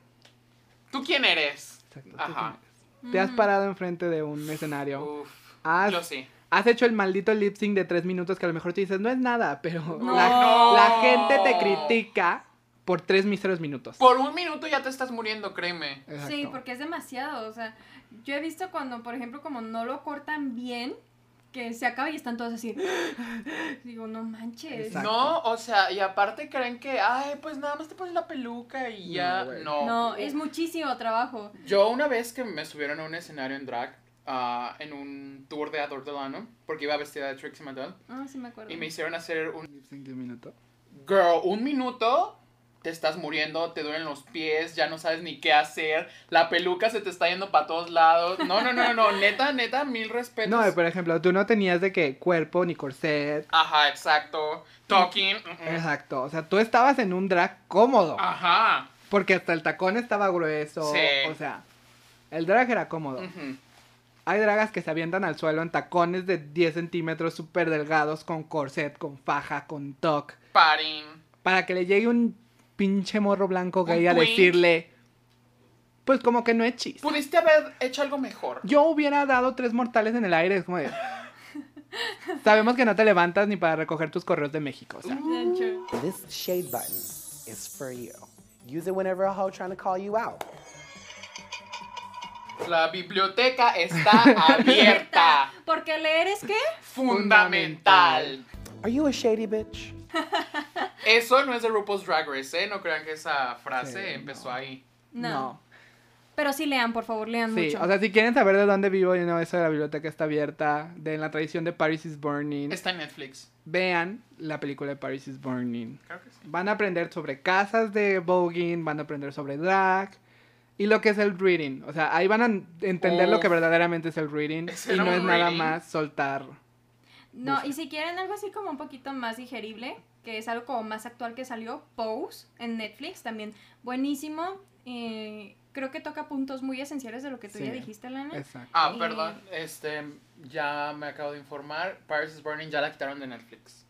S1: ¿Tú quién eres?
S4: exacto, ¿tú
S1: Ajá.
S4: quién eres? te has
S2: Ujú.
S4: parado enfrente de un escenario,
S1: Uf.
S4: has,
S1: Yo sí.
S4: has hecho el maldito lip sync de tres minutos que a lo mejor te dices, no es nada, pero
S2: No.
S4: la,
S1: No.
S4: la gente te critica por tres míseros minutos.
S1: Por un minuto ya te estás muriendo, créeme.
S2: Sí, porque es demasiado. O sea, yo he visto cuando, por ejemplo, como no lo cortan bien, que se acaba y están todos así. Digo, no manches.
S4: Exacto.
S1: No, o sea, y aparte creen que, ay, pues nada más te pones la peluca y ya.
S4: No.
S1: No.
S2: No, es muchísimo trabajo.
S1: Yo una vez que me subieron a un escenario en drag, ah, en un tour de Ador Delano, porque iba vestida de Trixie Mattel,
S2: Ah, sí me acuerdo.
S1: y me hicieron hacer un...
S4: Lip sync de un minuto.
S1: Girl, un minuto, te estás muriendo, te duelen los pies, ya no sabes ni qué hacer, la peluca se te está yendo para todos lados. No, no, no, no, neta, neta, mil respetos.
S4: No, por ejemplo, tú no tenías de que cuerpo ni corset.
S1: Ajá, exacto. Talking. mm, mm.
S4: Exacto, o sea, tú estabas en un drag cómodo.
S1: Ajá.
S4: Porque hasta el tacón estaba grueso.
S1: Sí.
S4: O sea, el drag era cómodo. Hay dragas que se avientan al suelo en tacones de 10 centímetros súper delgados, con corset, con faja, con toc.
S1: Parin.
S4: Para que le llegue un pinche morro blanco gay a decirle. Pues como que no es chiste.
S1: Pudiste haber hecho algo mejor.
S4: Yo hubiera dado tres mortales en el aire. Es como de. Sabemos que no te levantas ni para recoger tus correos de México. O sea.
S5: This shade button is for you. Use it whenever a hoe trying to call you out.
S1: La biblioteca está abierta.
S2: Porque leer es qué?
S1: Fundamental.
S5: Are you a shady bitch?
S1: Eso no es de RuPaul's Drag Race, ¿eh? No crean que esa frase
S4: Sí,
S1: empezó
S4: no.
S1: ahí.
S2: No.
S4: no.
S2: Pero sí lean, por favor, lean
S4: Sí,
S2: mucho.
S4: o sea, si quieren saber de dónde vivo, y no, eso de la biblioteca está abierta, de la tradición de Paris is Burning,
S1: Está en Netflix.
S4: vean la película de Paris is Burning.
S1: Creo que sí.
S4: Van a aprender sobre casas de voguing, van a aprender sobre drag y lo que es el reading. O sea, ahí van a entender lo que verdaderamente es el reading
S1: ¿Ese
S4: y no es nada más soltar.
S2: No, y si quieren algo así como un poquito más digerible, que es algo como más actual que salió, Pose en Netflix, también buenísimo. eh, creo que toca puntos muy esenciales de lo que tú
S4: Sí.
S2: ya dijiste, Lana.
S4: Exacto.
S1: Ah,
S2: Y-
S1: perdón. Este, ya me acabo de informar. Paris is Burning ya la quitaron de Netflix.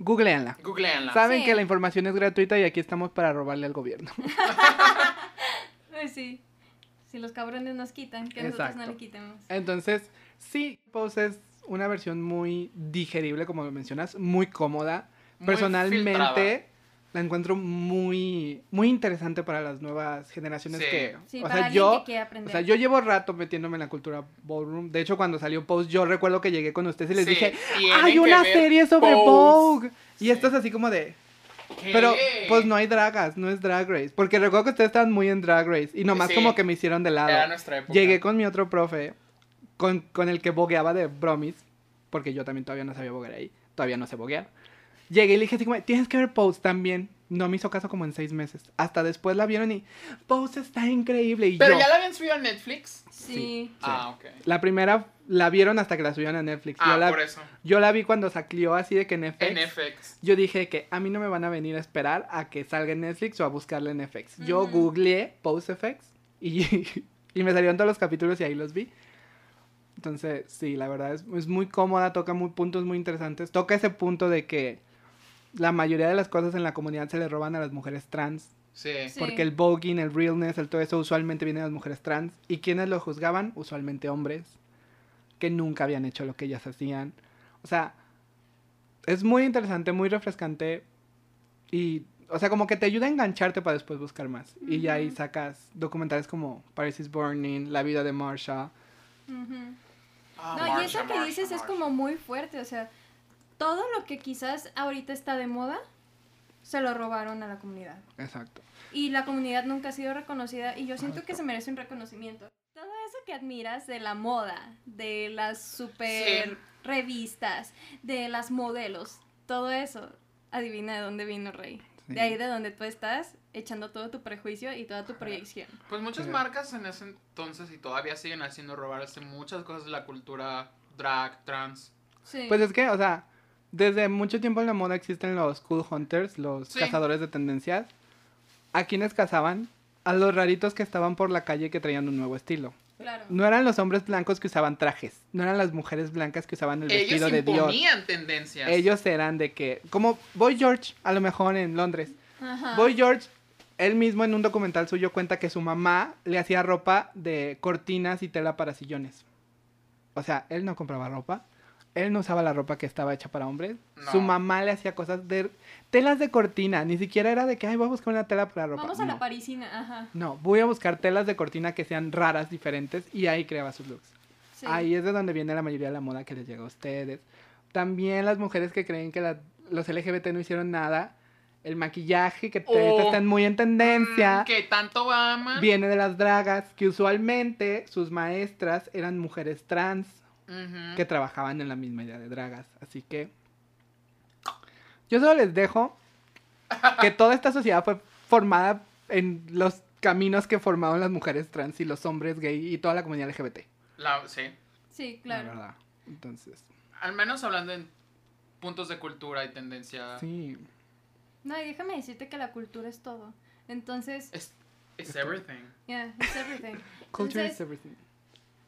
S4: Googleenla.
S1: Googleenla.
S4: Saben
S2: Sí.
S4: que la información es gratuita y aquí estamos para robarle al gobierno.
S2: Pues sí. Si los cabrones nos quitan, que nosotros no le quitemos.
S4: Entonces, sí, Pose es una versión muy digerible, como lo mencionas, muy cómoda.
S1: Muy
S4: Personalmente,
S1: filtrada.
S4: la encuentro muy, muy interesante para las nuevas generaciones
S1: Sí.
S4: que...
S2: Sí,
S4: o
S2: para
S4: sea, yo...
S2: que.
S4: O sea, yo llevo rato metiéndome en la cultura ballroom. De hecho, cuando salió Pose, yo recuerdo que llegué con ustedes y les
S1: Sí,
S4: dije, hay una serie sobre
S1: Pose".
S4: Vogue. Y
S1: Sí.
S4: esto es así como de...
S1: ¿Qué?
S4: Pero, pues no hay dragas, no es Drag Race. Porque recuerdo que ustedes estaban muy en Drag Race. Y nomás
S1: Sí.
S4: como que me hicieron de lado.
S1: Era nuestra época.
S4: Llegué con mi otro profe, con, con el que bogueaba de bromis, porque yo también todavía no sabía boguear ahí, todavía no sé boguear. Llegué y le dije así como, tienes que ver Pose también. no me hizo caso como en seis meses. Hasta después la vieron y, Pose está increíble. Y
S1: Pero
S4: yo,
S1: ya la habían subido a Netflix.
S2: Sí.
S1: Ah, ok.
S4: la primera la vieron hasta que la subieron a Netflix.
S1: Ah,
S4: yo, la,
S1: por eso.
S4: yo la vi cuando salió así de que en FX.
S1: En FX.
S4: Yo dije que a mí no me van a venir a esperar a que salga en Netflix o a buscarla en FX. Yo googleé Pose FX y, y me salieron todos los capítulos y ahí los vi. Entonces, sí, la verdad es, es muy cómoda, toca muy, puntos muy interesantes. Toca ese punto de que la mayoría de las cosas en la comunidad se le roban a las mujeres trans.
S1: Sí.
S2: Sí.
S4: Porque el voguing, el realness, el todo eso usualmente viene de las mujeres trans. ¿Y quienes lo juzgaban? Usualmente hombres que nunca habían hecho lo que ellas hacían. O sea, es muy interesante, muy refrescante y, o sea, como que te ayuda a engancharte para después buscar más. Y ya ahí sacas documentales como Paris is Burning, La vida de Marsha.
S2: Ujú.
S1: Ah,
S2: No, y eso que dices es como muy fuerte, o sea, todo lo que quizás ahorita está de moda, se lo robaron a la comunidad.
S4: Exacto.
S2: Y la comunidad nunca ha sido reconocida y yo siento que se merece un reconocimiento. Todo eso que admiras de la moda, de las super
S1: Sí.
S2: revistas, de las modelos, todo eso, adivina de dónde vino Rey.
S4: Sí.
S2: De ahí de donde tú estás echando todo tu prejuicio y toda tu proyección.
S1: Pues muchas
S4: Sí.
S1: marcas en ese entonces y todavía siguen haciendo robarse muchas cosas de la cultura drag, trans.
S2: Sí.
S4: Pues es que, o sea, desde mucho tiempo en la moda existen los cool hunters, los
S1: Sí.
S4: cazadores de tendencias. ¿A quienes cazaban? A los raritos que estaban por la calle que traían un nuevo estilo.
S2: Claro.
S4: No eran los hombres blancos que usaban trajes, no eran las mujeres blancas que usaban el
S1: Ellos
S4: vestido de Dior.
S1: imponían tendencias.
S4: Ellos eran de que, como Boy George, a lo mejor en Londres.
S2: Ajá.
S4: Boy George, él mismo en un documental suyo cuenta que su mamá le hacía ropa de cortinas y tela para sillones. O sea, él no compraba ropa. Él no usaba la ropa que estaba hecha para hombres.
S1: No.
S4: Su mamá le hacía cosas de telas de cortina. Ni siquiera era de que, ay, voy a buscar una tela para ropa.
S2: Vamos a la
S4: no.
S2: parisina, ajá.
S4: No, voy a buscar telas de cortina que sean raras, diferentes, y ahí creaba sus looks.
S2: Sí.
S4: Ahí es de donde viene la mayoría de la moda que les llega a ustedes. También las mujeres que creen que la- los LGBT no hicieron nada. El maquillaje, que
S1: Oh.
S4: están muy en tendencia,
S1: Mm, que tanto ama.
S4: viene de las dragas, que usualmente sus maestras eran mujeres trans Que trabajaban en la misma idea de dragas. Así que yo solo les dejo que toda esta sociedad fue formada en los caminos que formaron las mujeres trans y los hombres gay y toda la comunidad LGBT.
S1: La- sí.
S2: Sí,
S4: La
S2: claro.
S4: verdad. Entonces,
S1: Al menos hablando en puntos de cultura y tendencia.
S4: sí.
S2: No, y déjame decirte que la cultura es todo. Entonces,
S1: Es it's everything.
S2: yeah, it's everything.
S4: Culture
S2: Entonces,
S4: is everything.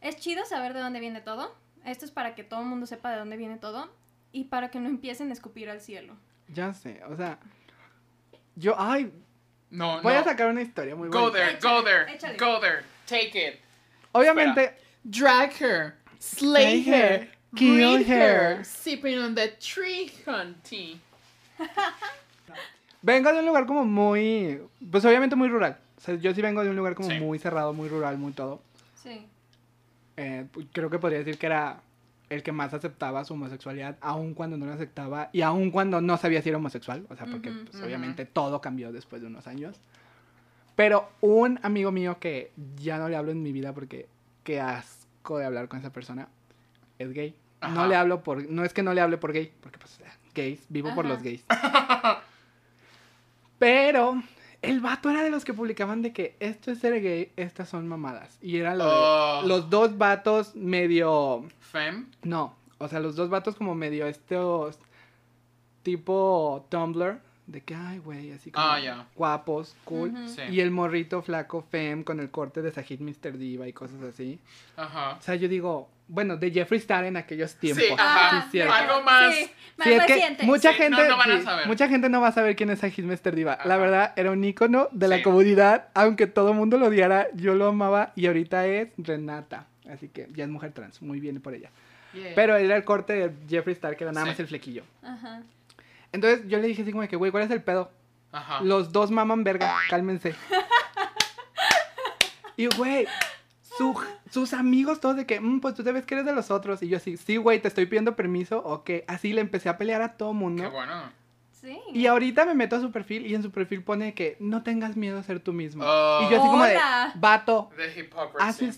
S2: es chido saber de dónde viene todo. Esto es para que todo el mundo sepa de dónde viene todo y para que no empiecen a escupir al cielo.
S4: Ya sé, o sea, yo, ay,
S1: No,
S4: voy
S1: no.
S4: a sacar una historia muy
S1: Go
S4: buena.
S1: there, go there,
S2: échale.
S1: go there. Take it.
S4: Obviamente,
S1: Drag her,
S4: slay her, kill her.
S1: sipping on the tree hunting.
S4: vengo de un lugar como muy, pues obviamente muy rural. O sea, yo sí vengo de un lugar como
S1: Sí.
S4: muy cerrado, muy rural, muy todo.
S2: Sí.
S4: Eh, pues, creo que podría decir que era el que más aceptaba su homosexualidad, aun cuando no la aceptaba y aun cuando no sabía si era homosexual. O sea, porque pues, obviamente todo cambió después de unos años. Pero un amigo mío que ya no le hablo en mi vida porque qué asco de hablar con esa persona es gay. No le hablo por, no es que no le hable por gay, porque pues gays, vivo por los gays. Pero el vato era de los que publicaban de que esto es ser gay, estas son mamadas. Y era lo de
S1: Oh.
S4: los dos vatos medio
S1: Fem.
S4: no, o sea, los dos vatos como medio estos tipo Tumblr de que ay, güey, así como
S1: Ah, ya.
S4: guapos, cool.
S1: Sí.
S4: Y el morrito flaco fem con el corte de Sajid Mr. Diva y cosas así.
S1: Ajá.
S4: O sea, yo digo, bueno, de Jeffree Star en aquellos tiempos.
S1: Sí, ajá.
S4: Sí, cierto.
S1: Algo más.
S2: Sí, más
S4: Sí, es que mucha
S1: Sí,
S4: gente,
S1: no, no van a
S4: sí,
S1: saber.
S4: mucha gente no va a saber quién es Sajid Mr. Diva. La verdad, era un ícono de la comunidad, aunque todo el mundo lo odiara, yo lo amaba y ahorita es Renata. Así que ya es mujer trans, muy bien por ella.
S1: Yeah.
S4: Pero era el corte de Jeffree Star, que era nada
S1: Sí.
S4: más el flequillo.
S2: Ajá.
S4: Entonces yo le dije así como que, güey, ¿cuál es el pedo?
S1: Ajá.
S4: Los dos maman verga, cálmense. y, güey, su- sus amigos todos de que, "Mm, pues tú te ves que eres de los otros. Y yo así, sí, güey, te estoy pidiendo permiso. Ok, así le empecé a pelear a todo mundo.
S1: Qué bueno.
S2: Sí.
S4: Y ahorita me meto a su perfil y en su perfil pone que no tengas miedo a ser tú mismo.
S1: Oh.
S4: y yo así como de, vato, hace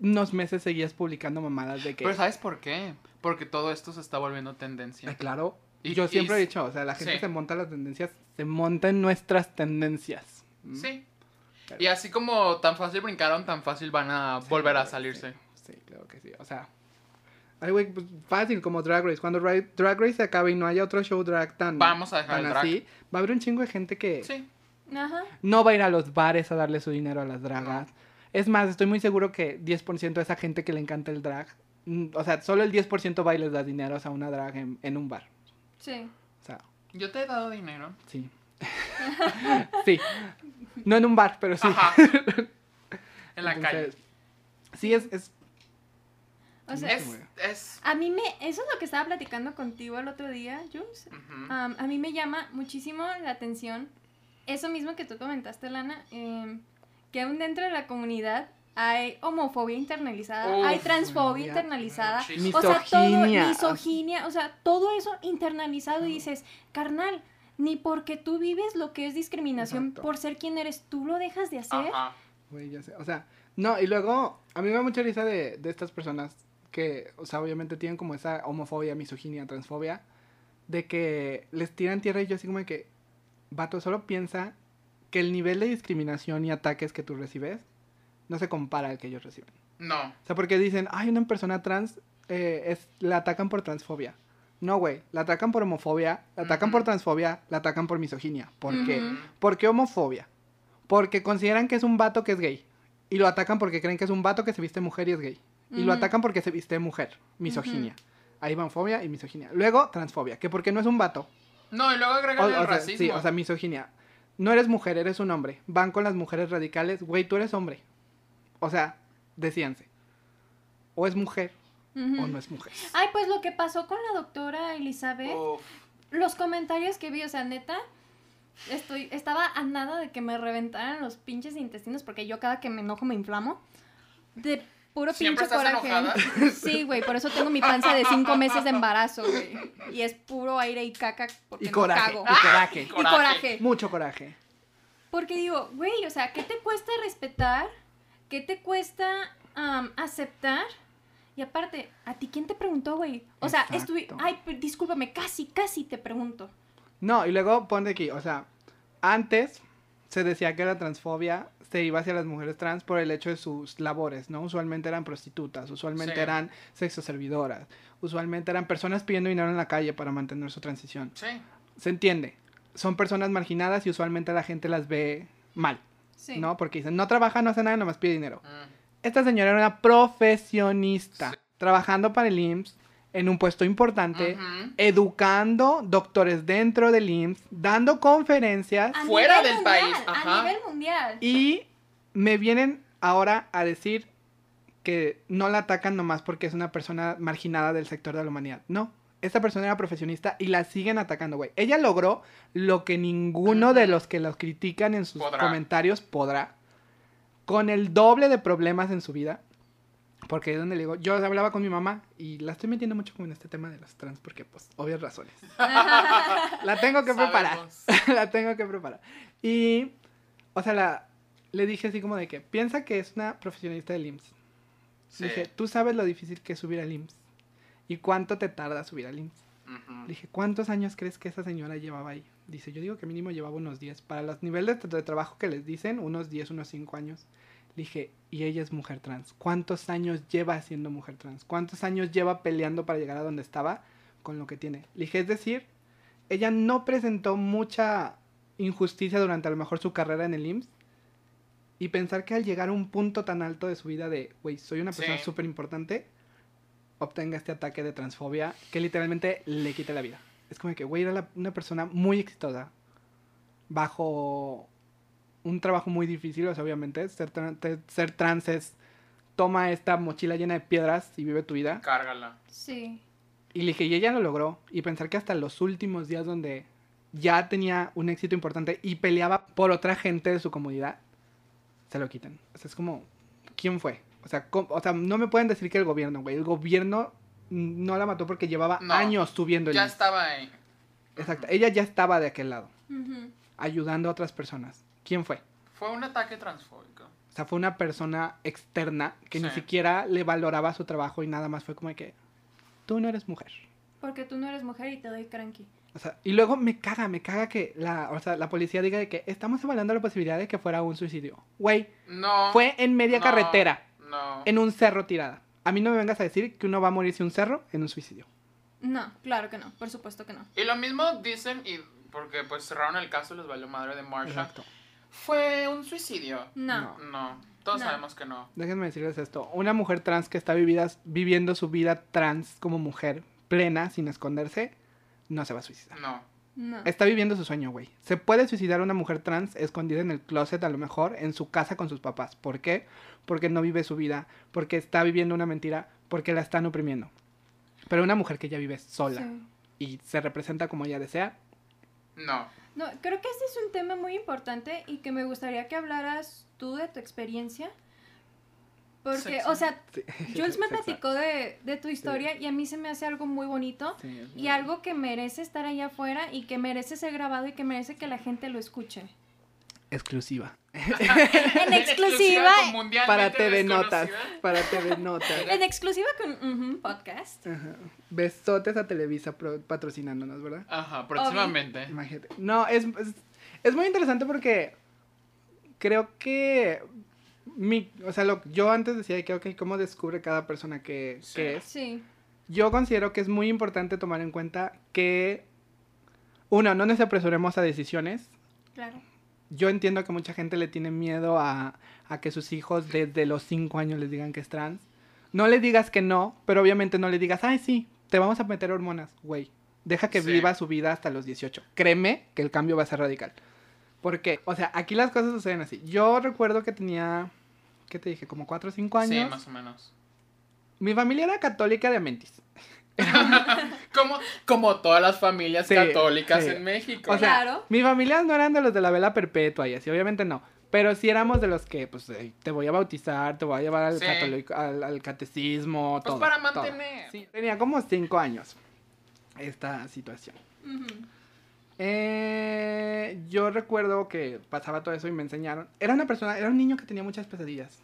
S4: unos meses seguías publicando mamadas de que...
S1: Pero ¿sabes por qué? Porque todo esto se está volviendo tendencia.
S4: Ay, claro,
S1: Y-
S4: Yo
S1: y
S4: siempre he dicho, o sea, la gente
S1: sí.
S4: se monta las tendencias, se monta en nuestras tendencias. ¿Mm?
S1: Sí. Y así como tan fácil brincaron, tan fácil van a volver a salirse.
S4: Sí, claro que sí. O sea, ay, güey, pues, fácil como Drag Race. Cuando Ra- Drag Race se acabe y no haya otro show drag tan,
S1: Vamos a dejar
S4: tan
S1: el drag.
S4: va a haber un chingo de gente que
S1: Sí.
S2: Ajá.
S4: no va a ir a los bares a darle su dinero a las dragas. Es más, estoy muy seguro que 10% de esa gente que le encanta el drag, mm, o sea, solo el 10% va y les da dinero a una drag en, en un bar.
S2: Sí.
S4: O sea,
S1: Yo te he dado dinero.
S4: sí. sí. No en un bar, pero sí.
S1: Ajá. En la calle.
S4: Sí, es, es
S2: O sea,
S1: Es, es...
S2: a mí me. Eso es lo que estaba platicando contigo el otro día, Jules. Am, a mí me llama muchísimo la atención eso mismo que tú comentaste, Lana, em, que aún dentro de la comunidad hay homofobia internalizada,
S1: Uf,
S2: hay transfobia
S4: ya,
S2: internalizada,
S1: muchísimo.
S2: o sea, todo,
S4: Misoginia.
S2: misoginia, o sea, todo eso internalizado y dices, carnal, ni porque tú vives lo que es discriminación
S4: Exacto.
S2: por ser quien eres, tú lo dejas de hacer.
S1: Ajá.
S4: Güey, ya sé. O sea, no, y luego, a mí me da mucha risa de, de estas personas que, o sea, obviamente tienen como esa homofobia, misoginia, transfobia, de que les tiran tierra y yo así como de que, vato, solo piensa que el nivel de discriminación y ataques que tú recibes no se compara al que ellos reciben.
S1: No.
S4: O sea, porque dicen, ay, una persona trans, eh, es, la atacan por transfobia. No, güey, la atacan por homofobia, la atacan por transfobia, la atacan por misoginia. ¿Por qué?
S2: Ujú.
S4: ¿Por qué homofobia? Porque consideran que es un vato que es gay. Y lo atacan porque creen que es un vato que se viste mujer y es gay. Y lo atacan porque se viste mujer. Misoginia. Ahí van fobia y misoginia. Luego, transfobia, que porque no es un vato.
S1: No, y luego
S4: O,
S1: agrega el
S4: o sea,
S1: racismo.
S4: sí, o sea, misoginia. No eres mujer, eres un hombre. Van con las mujeres radicales. Güey, tú eres hombre. O sea, decíanse. O es mujer O no es mujer.
S2: Ay, pues lo que pasó con la doctora Elizabeth, los comentarios que vi, o sea, neta, estoy, estaba a nada de que me reventaran los pinches intestinos, porque yo cada que me enojo me inflamo. De puro
S1: ¿Siempre
S2: pinche coraje.
S1: enojada?
S2: Sí, güey, por eso tengo mi panza de cinco meses de embarazo, güey. Y es puro aire y caca porque
S4: Y
S2: no
S4: coraje.
S2: cago.
S4: Y coraje.
S2: Y coraje.
S4: Mucho coraje.
S2: Porque digo, güey, o sea, ¿qué te cuesta respetar? ¿Qué te cuesta aceptar? Y aparte, ¿a ti quién te preguntó, güey? O sea, estuve... Ay, discúlpame, casi, casi te pregunto.
S4: No, y luego ponte aquí, o sea, antes se decía que la transfobia se iba hacia las mujeres trans por el hecho de sus labores, ¿no? Usualmente eran prostitutas, usualmente
S1: Sí.
S4: eran sexoservidoras, usualmente eran personas pidiendo dinero en la calle para mantener su transición.
S1: Sí.
S4: Se entiende, son personas marginadas y usualmente la gente las ve mal,
S2: Sí.
S4: ¿no? Porque dicen, no trabaja, no hace nada, nomás pide dinero.
S1: Mm.
S4: Esta señora era una profesionista,
S1: Sí.
S4: trabajando para el IMSS en un puesto importante, educando doctores dentro del IMSS, dando conferencias
S2: A
S1: Fuera del
S2: mundial,
S1: país, ajá.
S2: A nivel mundial.
S4: y me vienen ahora a decir que no la atacan nomás porque es una persona marginada del sector de la humanidad. No, esta persona era profesionista y la siguen atacando, güey. Ella logró lo que ninguno de los que los critican en sus
S1: Podrá.
S4: comentarios podrá. Con el doble de problemas en su vida. Porque es donde le digo, yo hablaba con mi mamá y la estoy metiendo mucho como en este tema de los trans porque pues obvias razones. la tengo que preparar. La tengo que preparar. Y, o sea, la, le dije así como de que piensa que es una profesionista del IMSS.
S1: Sí.
S4: Dije, tú sabes lo difícil que es subir al IMSS. ¿Y cuánto te tarda subir al IMSS? Dije, ¿cuántos años crees que esa señora llevaba ahí? Dice, yo digo que mínimo llevaba unos 10. Para los niveles de, trabajo que les dicen, unos 10, unos 5 años. Le dije, y ella es mujer trans. ¿Cuántos años lleva siendo mujer trans? ¿Cuántos años lleva peleando para llegar a donde estaba con lo que tiene? Le dije, es decir, ella no presentó mucha injusticia durante a lo mejor su carrera en el IMSS. Y pensar que al llegar a un punto tan alto de su vida de, güey, soy una persona
S1: Sí.
S4: súper importante, obtenga este ataque de transfobia que literalmente le quita la vida. Es como que, güey, era la- una persona muy exitosa, bajo un trabajo muy difícil, o sea, obviamente, ser, te- ser trans es, toma esta mochila llena de piedras y vive tu vida.
S1: Cárgala.
S2: Sí.
S4: Y le dije, y ella lo logró. Y pensar que hasta los últimos días donde ya tenía un éxito importante y peleaba por otra gente de su comunidad, se lo quitan. O sea, es como, ¿quién fue? O sea, ¿cómo- o sea no me pueden decir que el gobierno, güey. El gobierno no la mató porque llevaba
S1: No,
S4: años subiendo el
S1: Ya estaba ahí.
S4: Exacto. Ella ya estaba de aquel lado, ayudando a otras personas. ¿Quién fue?
S1: Fue un ataque transfóbico.
S4: O sea, fue una persona externa que ni siquiera le valoraba su trabajo y nada más fue como de que tú no eres mujer.
S2: Porque tú no eres mujer y te doy cranky.
S4: O sea, y luego me caga, me caga que la, o sea, la policía diga de que estamos evaluando la posibilidad de que fuera un suicidio. Güey,
S1: No.
S4: fue en media
S1: no,
S4: carretera,
S1: No.
S4: en un cerro tirada. A mí no me vengas a decir que uno va a morirse un cerro en un suicidio.
S2: No, claro que no, por supuesto que no.
S1: Y lo mismo dicen, y porque pues cerraron el caso y les valió madre de Marsha.
S4: Exacto.
S1: Fue un suicidio.
S2: No.
S1: No. Todos
S2: No.
S1: sabemos que no.
S4: Déjenme decirles esto. Una mujer trans que está vivida- viviendo su vida trans como mujer plena, sin esconderse, no se va a suicidar.
S1: No.
S2: No.
S4: Está viviendo su sueño, güey. Se puede suicidar una mujer trans escondida en el closet, a lo mejor, en su casa con sus papás. ¿Por qué? Porque no vive su vida, porque está viviendo una mentira, porque la están oprimiendo. Pero una mujer que ya vive sola
S2: Sí.
S4: y se representa como ella desea,
S1: No.
S2: No, creo que este es un tema muy importante y que me gustaría que hablaras tú de tu experiencia. Porque, o sea,
S4: sí.
S2: Jules me platicó de, de tu historia y a mí se me hace algo muy bonito
S4: Sí,
S2: y algo que merece estar allá afuera y que merece ser grabado y que merece que la gente lo escuche.
S4: exclusiva.
S2: En exclusiva,
S4: Para TV Notas. Para TV Notas.
S2: en exclusiva con Ujú, podcast.
S4: Ajá. Besotes a Televisa pro- patrocinándonos, ¿verdad?
S1: Ajá, próximamente.
S4: Imagínate. No, es, es, es muy interesante porque creo que mi, o sea, lo, yo antes decía que, ok, ¿cómo descubre cada persona que,
S1: Sí.
S4: que es?
S2: Sí.
S4: Yo considero que es muy importante tomar en cuenta que, uno, no nos apresuremos a decisiones.
S2: Claro.
S4: Yo entiendo que mucha gente le tiene miedo a, a que sus hijos desde los 5 años les digan que es trans. No le digas que no, pero obviamente no le digas, ay, sí, te vamos a meter hormonas, güey. Deja que
S1: Sí.
S4: viva su vida hasta los 18. Créeme que el cambio va a ser radical. ¿Por qué? O sea, aquí las cosas suceden así. Yo recuerdo que tenía, ¿qué te dije? Como 4 o 5 años.
S1: Sí, más o menos.
S4: Mi familia era católica de Amentis.
S1: Como, como todas las familias
S4: Sí,
S1: católicas
S4: sí.
S1: en México.
S4: O sea,
S2: Claro.
S4: mi familia no eran de los de la vela perpetua y así, obviamente no. Pero sí éramos de los que, pues, eh, te voy a bautizar, te voy a llevar al,
S1: Sí.
S4: católico- al, al catecismo,
S1: Pues
S4: todo.
S1: para
S4: todo.
S1: mantener.
S4: Sí, tenía como cinco años esta situación. Eh, yo recuerdo que pasaba todo eso y me enseñaron. Era una persona, era un niño que tenía muchas pesadillas.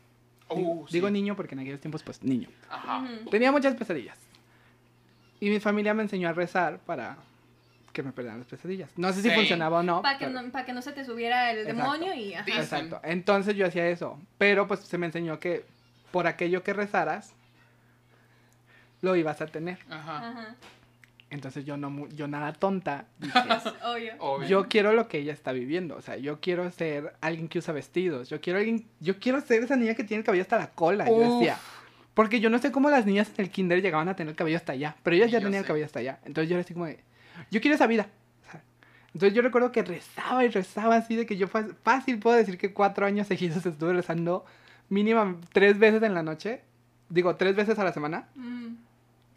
S4: Digo,
S1: Uh, sí.
S4: digo niño porque en aquellos tiempos, pues, niño.
S1: Ajá.
S4: Tenía muchas pesadillas. Y mi familia me enseñó a rezar para que me perdieran las pesadillas. No sé si
S1: Sí.
S4: funcionaba o no.
S2: Para que,
S4: pero-
S2: no, pa' que no se te subiera el
S4: Exacto.
S2: demonio y... ajá.
S4: Exacto. Entonces yo hacía eso. Pero pues se me enseñó que por aquello que rezaras, lo ibas a tener.
S1: Ajá.
S2: Ajá.
S4: Entonces yo no yo nada tonta dije,
S2: Obvio.
S1: Obvio.
S4: yo quiero lo que ella está viviendo. O sea, yo quiero ser alguien que usa vestidos. Yo quiero alguien, yo quiero ser esa niña que tiene el cabello hasta la cola. Yo decía. Porque yo no sé cómo las niñas en el kinder llegaban a tener el cabello hasta allá. Pero ellas ya
S1: Yo
S4: tenían el cabello hasta allá. Entonces yo era así como de, yo quiero esa vida. O sea, Entonces yo recuerdo que rezaba y rezaba así de que yo fácil puedo decir que cuatro años seguidos estuve rezando mínima tres veces en la noche. Digo, tres veces a la semana
S2: Mm.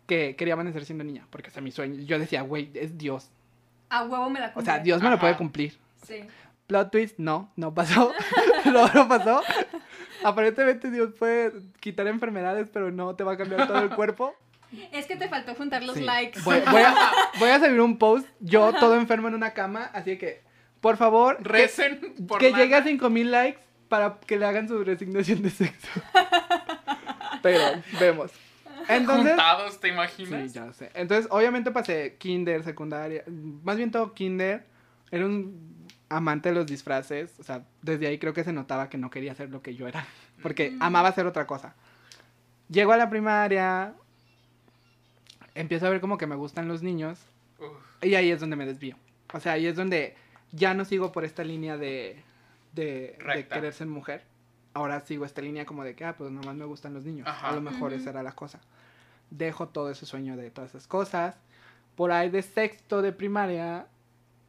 S4: Que quería amanecer siendo niña. Porque o sea, mi sueño, yo decía, güey, es Dios.
S2: A huevo me la
S4: O
S2: compré.
S4: sea, Dios me lo puede cumplir.
S2: Sí.
S4: Plot twist, no, no pasó. no, no pasó. Aparentemente Dios puede quitar enfermedades, pero no te va a cambiar todo el cuerpo.
S2: Es que te faltó juntar los
S4: Sí.
S2: likes.
S4: Voy, voy a, voy a subir un post, yo todo enfermo en una cama, así que, por favor, que,
S1: Recen por
S4: que
S1: lana.
S4: llegue a 5000 likes para que le hagan su resignación de sexo. Pero, vemos. Entonces,
S1: Juntados, ¿te
S4: Sí,
S1: imaginas?
S4: ya lo sé. Entonces, obviamente pasé kinder, secundaria, más bien todo kinder. Era un amante de los disfraces. O sea, desde ahí creo que se notaba que no quería ser lo que yo era. Porque amaba hacer otra cosa. Llego a la primaria. Empiezo a ver como que me gustan los niños.
S1: Uf.
S4: Y ahí es donde me desvío. O sea, ahí es donde ya no sigo por esta línea de, de, de querer ser mujer. Ahora sigo esta línea como de que, ah, pues nomás me gustan los niños.
S1: Ajá.
S4: A lo mejor
S2: Ujú.
S4: esa era la cosa. Dejo todo ese sueño de todas esas cosas. Por ahí de sexto de primaria,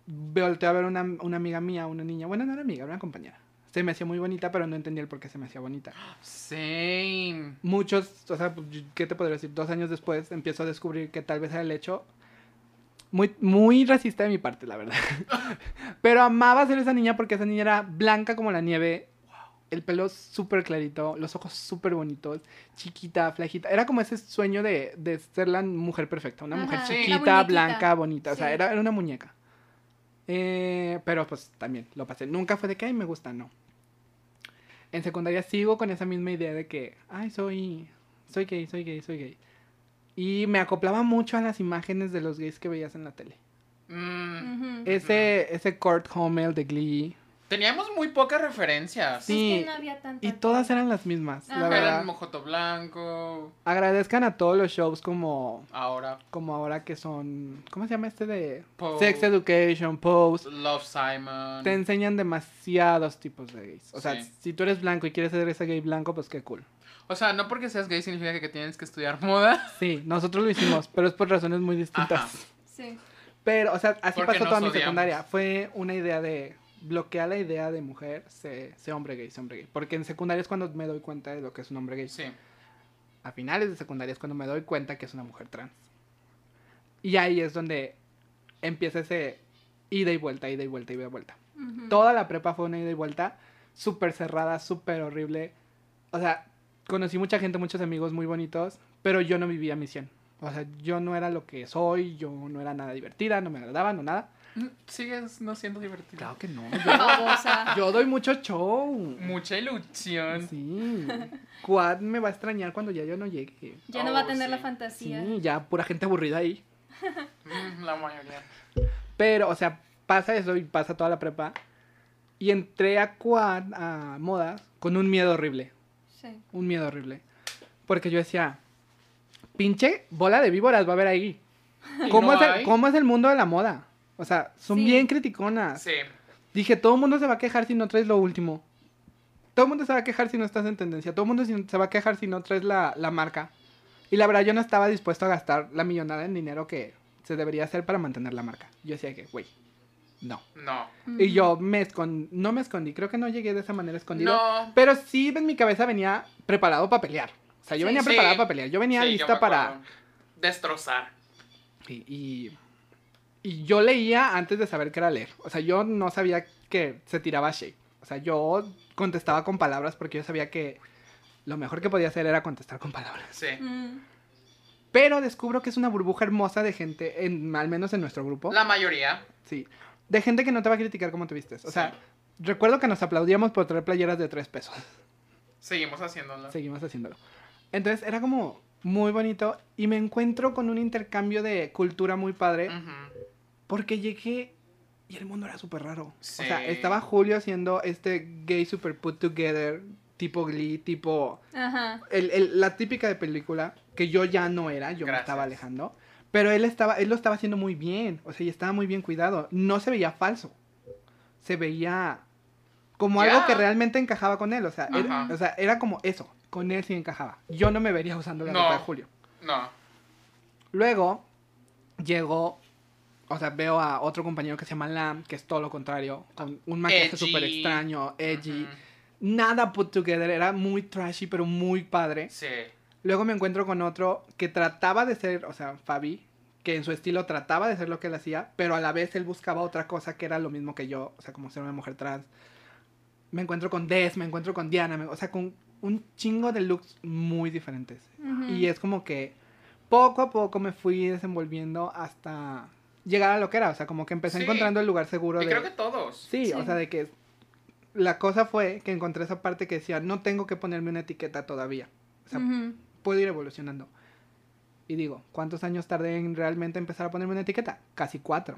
S4: volteo a ver una, una amiga mía, una niña. Bueno, no era amiga, era una compañera. Se me hacía muy bonita, pero no entendía el por qué se me hacía bonita.
S1: Same.
S4: Muchos, o sea, pues, ¿qué te podría decir? Dos años después empiezo a descubrir que tal vez era el hecho muy, muy racista de mi parte, la verdad. Pero amaba ser esa niña porque esa niña era blanca como la nieve, el pelo súper clarito, los ojos súper bonitos, chiquita, flajita. Era como ese sueño de, de ser la mujer perfecta, una mujer
S2: Ajá,
S4: chiquita, blanca, bonita. O sea, era, era una muñeca. Eh, pero pues también lo pasé. Nunca fue de que, ay, me gusta, no. En secundaria sigo con esa misma idea de que, ay, soy, soy gay, soy gay, soy gay. Y me acoplaba mucho a las imágenes de los gays que veías en la tele.
S1: Mm.
S4: Ese, ese Kurt Hummel de Glee.
S1: Teníamos muy pocas referencias.
S4: Sí.
S2: Es que no había tanta
S4: Y todas eran las mismas, la
S2: Ajá.
S4: Verdad.
S1: el mojoto blanco.
S4: Agradezcan a todos los shows como,
S1: Ahora,
S4: como ahora que son... ¿Cómo se llama este de...?
S1: Pose.
S4: Sex Education, Pose.
S1: Love Simon.
S4: Te enseñan demasiados tipos de gays. O sea,
S1: Sí.
S4: si tú eres blanco y quieres ser ese gay blanco, pues qué cool.
S1: O sea, no porque seas gay significa que tienes que estudiar moda.
S4: Sí, nosotros lo hicimos, pero es por razones muy distintas.
S1: Ajá.
S2: Sí.
S4: Pero, o sea, así
S1: Porque
S4: pasó toda mi secundaria. Fue una idea de bloquear la idea de mujer, sé, sé hombre gay, sé hombre gay. Porque en secundaria es cuando me doy cuenta de lo que es un hombre gay.
S1: Sí.
S4: A finales de secundaria es cuando me doy cuenta que es una mujer trans. Y ahí es donde empieza ese ida y vuelta, ida y vuelta, ida y vuelta.
S2: Ujú.
S4: Toda la prepa fue una ida y vuelta súper cerrada, súper horrible. O sea, conocí mucha gente, muchos amigos muy bonitos, pero yo no vivía mi 100. O sea, yo no era lo que soy, yo no era nada divertida, no me agradaba, no nada.
S1: Mm, Sigues no siendo divertido.
S4: Claro que no. Yo, yo doy mucho show.
S1: Mucha ilusión.
S4: Sí. Quad me va a extrañar cuando ya yo no llegue.
S2: Ya no va a
S1: Oh,
S2: tener la
S1: sí.
S2: fantasía.
S4: Sí, ya pura gente aburrida ahí.
S1: Mm, La mayoría.
S4: Pero, o sea, pasa eso y pasa toda la prepa. Y entré a Quad, a modas, con un miedo horrible.
S2: Sí.
S4: Un miedo horrible. Porque yo decía, pinche bola de víboras va a haber ahí.
S1: ¿Y
S4: ¿Cómo,
S1: no
S4: es el, cómo es el mundo de la moda? O sea, son
S2: Sí.
S4: bien criticonas.
S1: Sí.
S4: Dije, todo el mundo se va a quejar si no traes lo último. Todo el mundo se va a quejar si no estás en tendencia. Todo el mundo se va a quejar si no traes la, la marca. Y la verdad, yo no estaba dispuesto a gastar la millonada en dinero que se debería hacer para mantener la marca. Yo decía que, güey, no.
S1: No.
S4: Y yo me escondí, no me escondí, creo que no llegué de esa manera escondido.
S1: No.
S4: Pero sí en mi cabeza venía preparado para pelear. O sea, yo
S2: Sí.
S4: venía
S1: Sí.
S4: preparado para pelear. Yo venía
S1: Sí,
S4: lista para...
S1: Destrozar.
S4: Y, y, y yo leía antes de saber qué era leer. O sea, yo no sabía que se tiraba shade. O sea, yo contestaba con palabras porque yo sabía que lo mejor que podía hacer era contestar con palabras.
S1: Sí.
S2: Mm.
S4: Pero descubro que es una burbuja hermosa de gente, en, al menos en nuestro grupo.
S1: La mayoría.
S4: Sí. De gente que no te va a criticar cómo te vistes. O sea,
S1: Sí.
S4: recuerdo que nos aplaudíamos por traer playeras de tres pesos.
S1: Seguimos haciéndolo.
S4: Seguimos haciéndolo. Entonces era como muy bonito y me encuentro con un intercambio de cultura muy padre.
S1: Ujú.
S4: Porque llegué y el mundo era súper raro.
S1: Sí.
S4: O sea, estaba Julio haciendo este gay super put together, tipo Glee, tipo...
S2: Ajá.
S4: el- el- la típica de película, que yo ya no era, yo me estaba alejando. Pero él, estaba, él lo estaba haciendo muy bien, o sea, y estaba muy bien cuidado. No se veía falso. Se veía como algo que realmente encajaba con él. O sea, era, o sea, era como eso, con él sí encajaba. Yo no me vería usando la
S1: No.
S4: ropa de Julio.
S1: No.
S4: Luego llegó, o sea, veo a otro compañero que se llama Lam, que es todo lo contrario, con un maquillaje súper extraño, edgy. Nada put together, era muy trashy, pero muy padre.
S1: Sí.
S4: Luego me encuentro con otro que trataba de ser, o sea, Fabi, que en su estilo trataba de ser lo que él hacía, pero a la vez él buscaba otra cosa que era lo mismo que yo, o sea, como ser una mujer trans. Me encuentro con Des, me encuentro con Diana, me- o sea, con un chingo de looks muy diferentes. Y es como que poco a poco me fui desenvolviendo hasta llegar a lo que era, o sea, como que empecé
S1: Sí.
S4: encontrando el lugar seguro
S1: Y
S4: de...
S1: creo que todos.
S4: Sí,
S2: Sí.
S4: o sea, de que la cosa fue que encontré esa parte que decía, no tengo que ponerme una etiqueta todavía. O sea, puedo ir evolucionando. Y digo, ¿cuántos años tardé en realmente empezar a ponerme una etiqueta? Casi cuatro.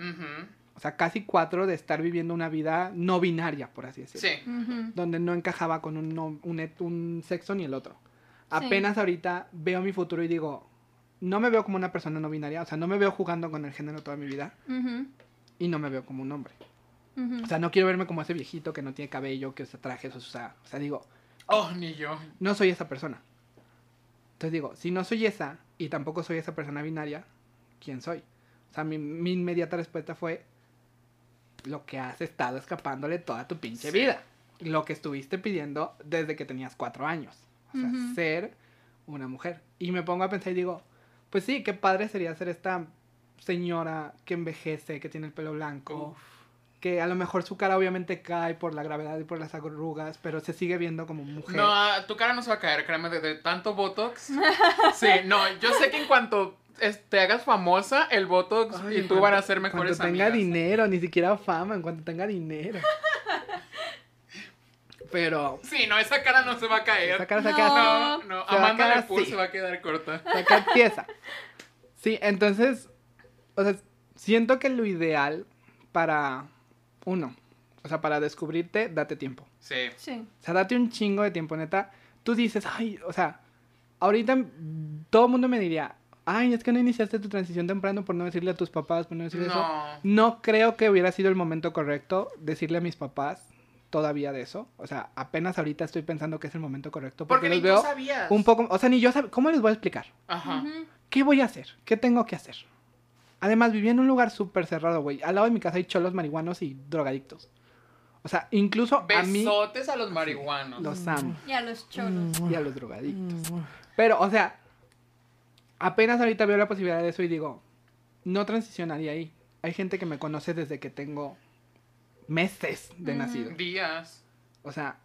S4: O sea, casi cuatro de estar viviendo una vida no binaria, por así decirlo.
S1: Sí.
S4: Donde no encajaba con un, no- un, un sexo ni el otro.
S2: Sí.
S4: Apenas ahorita veo mi futuro y digo, no me veo como una persona no binaria. O sea, no me veo jugando con el género toda mi vida. Y no me veo como un hombre. O sea, no quiero verme como ese viejito que no tiene cabello, que usa trajes, o sea, o sea, digo,
S1: Oh, ni yo.
S4: no soy esa persona. Entonces digo, si no soy esa y tampoco soy esa persona binaria, ¿quién soy? O sea, mi, mi inmediata respuesta fue lo que has estado escapándole toda tu pinche
S1: Sí.
S4: vida. Lo que estuviste pidiendo desde que tenías cuatro años. O sea, ser una mujer. Y me pongo a pensar y digo, pues sí, qué padre sería ser esta señora que envejece, que tiene el pelo blanco. Que a lo mejor su cara obviamente cae por la gravedad y por las arrugas, pero se sigue viendo como mujer.
S1: No, ah, tu cara no se va a caer, créeme, de, de tanto Botox. Sí, no, yo sé que en cuanto te hagas famosa, el Botox
S4: Ay,
S1: y tú van a ser mejores
S4: Cuando tenga
S1: amigas.
S4: dinero, ni siquiera fama, en cuanto tenga dinero. Pero
S1: Sí, no, esa cara no se va a caer.
S4: esa cara se
S2: No.
S4: queda así.
S1: No, no,
S4: Se va a
S1: se va a quedar corta.
S4: sacar pieza. Sí, entonces, o sea, siento que lo ideal para uno, o sea, para descubrirte, date tiempo.
S1: Sí.
S2: Sí.
S4: O sea, date un chingo de tiempo, neta. Tú dices, ay, o sea, ahorita todo el mundo me diría, ay, es que no iniciaste tu transición temprano por no decirle a tus papás, por no decirle eso.
S1: No.
S4: No creo que hubiera sido el momento correcto decirle a mis papás todavía de eso. O sea, apenas ahorita estoy pensando que es el momento correcto. Porque,
S1: Porque ni
S4: los
S1: tú
S4: veo
S1: sabías.
S4: un poco, o sea, ni yo sab- ¿Cómo les voy a explicar?
S1: Ajá.
S4: ¿Qué voy a hacer? ¿Qué tengo que hacer? Además, viví en un lugar súper cerrado, güey. Al lado de mi casa hay cholos marihuanos y drogadictos. O sea, incluso a mí
S1: Besotes a los marihuanos.
S4: los amo.
S2: Y a los cholos.
S4: Y a los drogadictos. Pero, o sea, apenas ahorita veo la posibilidad de eso y digo, no transicionaría ahí. Hay gente que me conoce desde que tengo meses de
S2: Ujú.
S4: nacido.
S1: Días.
S4: O sea,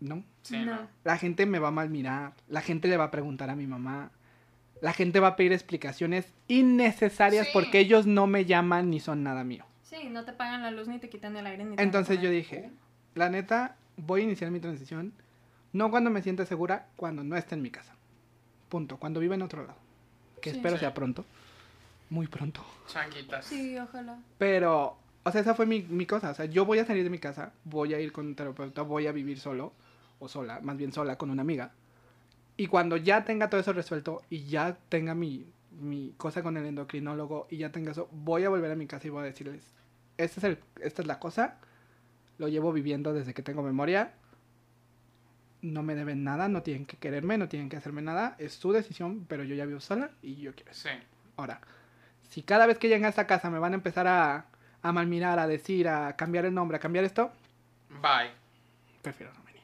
S4: no.
S1: Sí,
S2: No.
S4: La gente me va a mal mirar, la gente le va a preguntar a mi mamá, la gente va a pedir explicaciones innecesarias
S1: Sí.
S4: porque ellos no me llaman ni son nada mío.
S2: Sí, no te pagan la luz ni te quitan el aire ni te
S4: Entonces yo dije, la neta, voy a iniciar mi transición, no cuando me sienta segura, cuando no esté en mi casa. Punto, cuando viva en otro lado. Que
S2: Sí.
S4: espero
S1: Sí.
S4: sea pronto, muy pronto.
S1: Changuitas.
S2: Sí, ojalá.
S4: Pero, o sea, esa fue mi, mi cosa. O sea, yo voy a salir de mi casa, voy a ir con un terapeuta, voy a vivir solo, o sola, más bien sola, con una amiga. Y cuando ya tenga todo eso resuelto y ya tenga mi, mi cosa con el endocrinólogo y ya tenga eso, voy a volver a mi casa y voy a decirles, este es el, esta es la cosa, lo llevo viviendo desde que tengo memoria, no me deben nada, no tienen que quererme, no tienen que hacerme nada, es su decisión, pero yo ya vivo sola y yo quiero.
S1: Sí.
S4: Ahora, si cada vez que lleguen a esta casa me van a empezar a, a malmirar, a decir, a cambiar el nombre, a cambiar esto,
S1: Bye.
S4: prefiero no venir.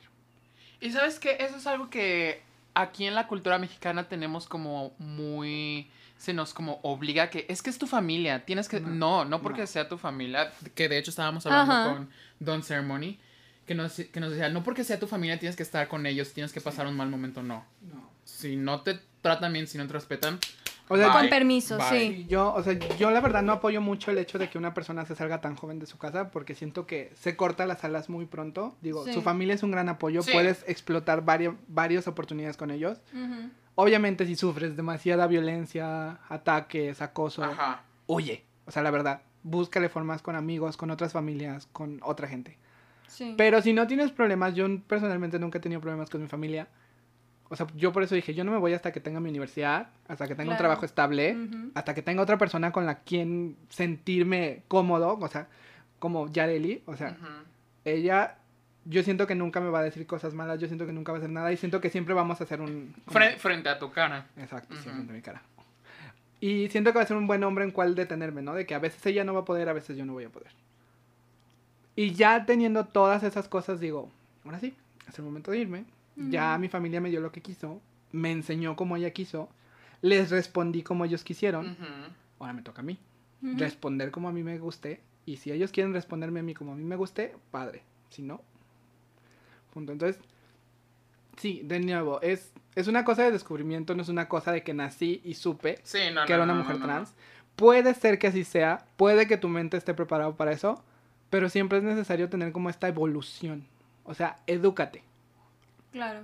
S1: Y sabes que eso es algo que aquí en la cultura mexicana tenemos como muy se nos como obliga que es que es tu familia, tienes que
S4: No,
S1: no, no, porque
S4: no.
S1: sea tu familia, que de hecho estábamos hablando
S2: Ajá.
S1: con Don Ceremony que nos, que nos decía, no porque sea tu familia tienes que estar con ellos, tienes que pasar un mal momento, no.
S4: No.
S1: Si no te tratan bien, si no te respetan,
S4: O sea.
S2: Con permiso,
S1: Bye.
S2: sí.
S4: yo, o sea, yo la verdad no apoyo mucho el hecho de que una persona se salga tan joven de su casa porque siento que se corta las alas muy pronto. Digo,
S2: Sí.
S4: su familia es un gran apoyo,
S1: Sí.
S4: puedes explotar varias, varias oportunidades con ellos.
S2: Ujú.
S4: Obviamente si sufres demasiada violencia, ataques, acoso,
S1: ajá.
S4: huye. O sea, la verdad, búscale formas con amigos, con otras familias, con otra gente.
S2: Sí.
S4: Pero si no tienes problemas, yo personalmente nunca he tenido problemas con mi familia. O sea, yo por eso dije, yo no me voy hasta que tenga mi universidad, hasta que tenga un trabajo estable, hasta que tenga otra persona con la quien sentirme cómodo, o sea, como Yareli, o sea, ella, yo siento que nunca me va a decir cosas malas, yo siento que nunca va a hacer nada y siento que siempre vamos a hacer un...
S1: Fre- frente a tu cara.
S4: Exacto, sí, frente a mi cara. Y siento que va a ser un buen hombre en cual detenerme, ¿no? De que a veces ella no va a poder, a veces yo no voy a poder. Y ya teniendo todas esas cosas, digo, ahora sí, es el momento de irme. Ya mi familia me dio lo que quiso, me enseñó como ella quiso, les respondí como ellos quisieron, ahora me toca a mí. Responder como a mí me guste. Y si ellos quieren responderme a mí como a mí me guste, padre. Si no, punto. Entonces, sí, de nuevo, es, es una cosa de descubrimiento, no es una cosa de que nací y supe
S1: Sí, no,
S4: que
S1: no,
S4: era una
S1: no,
S4: mujer trans. Puede ser que así sea, puede que tu mente esté preparado para eso, pero siempre es necesario tener como esta evolución. O sea, edúcate.
S2: Claro.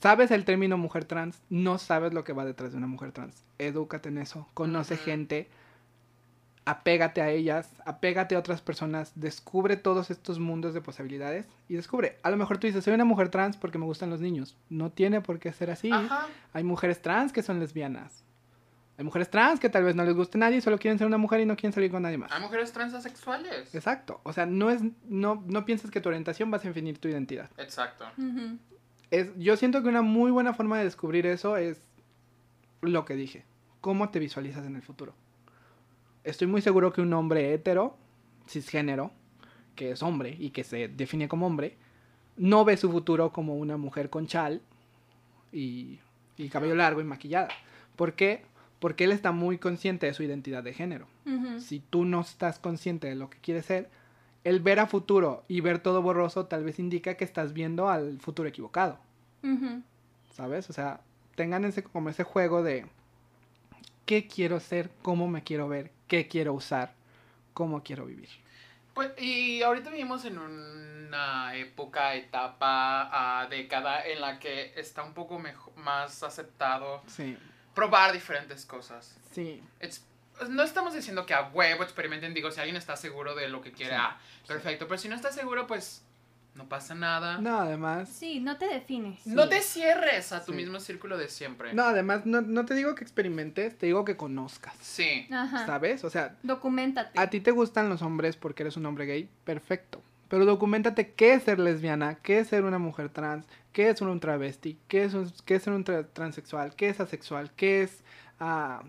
S4: ¿Sabes el término mujer trans? No sabes lo que va detrás de una mujer trans. Edúcate en eso. Conoce gente. Apégate a ellas. Apégate a otras personas. Descubre todos estos mundos de posibilidades. Y descubre. A lo mejor tú dices, soy una mujer trans porque me gustan los niños. No tiene por qué ser así.
S1: Ajá.
S4: Hay mujeres trans que son lesbianas. Hay mujeres trans que tal vez no les guste nadie, solo quieren ser una mujer y no quieren salir con nadie más.
S1: Hay mujeres transexuales.
S4: Exacto. O sea, no es, no, no pienses que tu orientación va a definir tu identidad.
S1: Exacto.
S4: Es, yo siento que una muy buena forma de descubrir eso es lo que dije. ¿Cómo te visualizas en el futuro? Estoy muy seguro que un hombre hetero, cisgénero, que es hombre y que se define como hombre, no ve su futuro como una mujer con chal y, y cabello largo y maquillada. ¿Por qué? Porque él está muy consciente de su identidad de género. Si tú no estás consciente de lo que quieres ser, el ver a futuro y ver todo borroso tal vez indica que estás viendo al futuro equivocado. ¿sabes? O sea, tengan ese como ese juego de qué quiero ser, cómo me quiero ver, qué quiero usar, cómo quiero vivir.
S1: Pues, y ahorita vivimos en una época, etapa, ah, década en la que está un poco mejo- más aceptado
S4: Sí,
S1: probar diferentes cosas.
S4: sí.
S1: It's- no estamos diciendo que a huevo experimenten, digo, si alguien está seguro de lo que quiere,
S4: Sí,
S1: ah, perfecto, pero si no está seguro, pues no pasa nada.
S4: No, además.
S2: Sí, no te defines.
S1: No te cierres a tu
S4: Sí.
S1: mismo círculo de siempre.
S4: No, además, no, no te digo que experimentes, te digo que conozcas.
S1: Sí.
S2: Ajá.
S4: ¿Sabes? O sea,
S2: Documentate.
S4: a ti te gustan los hombres porque eres un hombre gay, perfecto. Pero documentate qué es ser lesbiana, qué es ser una mujer trans, qué es un travesti, qué es, un- qué es ser un tra- transexual, qué es asexual, qué es ah,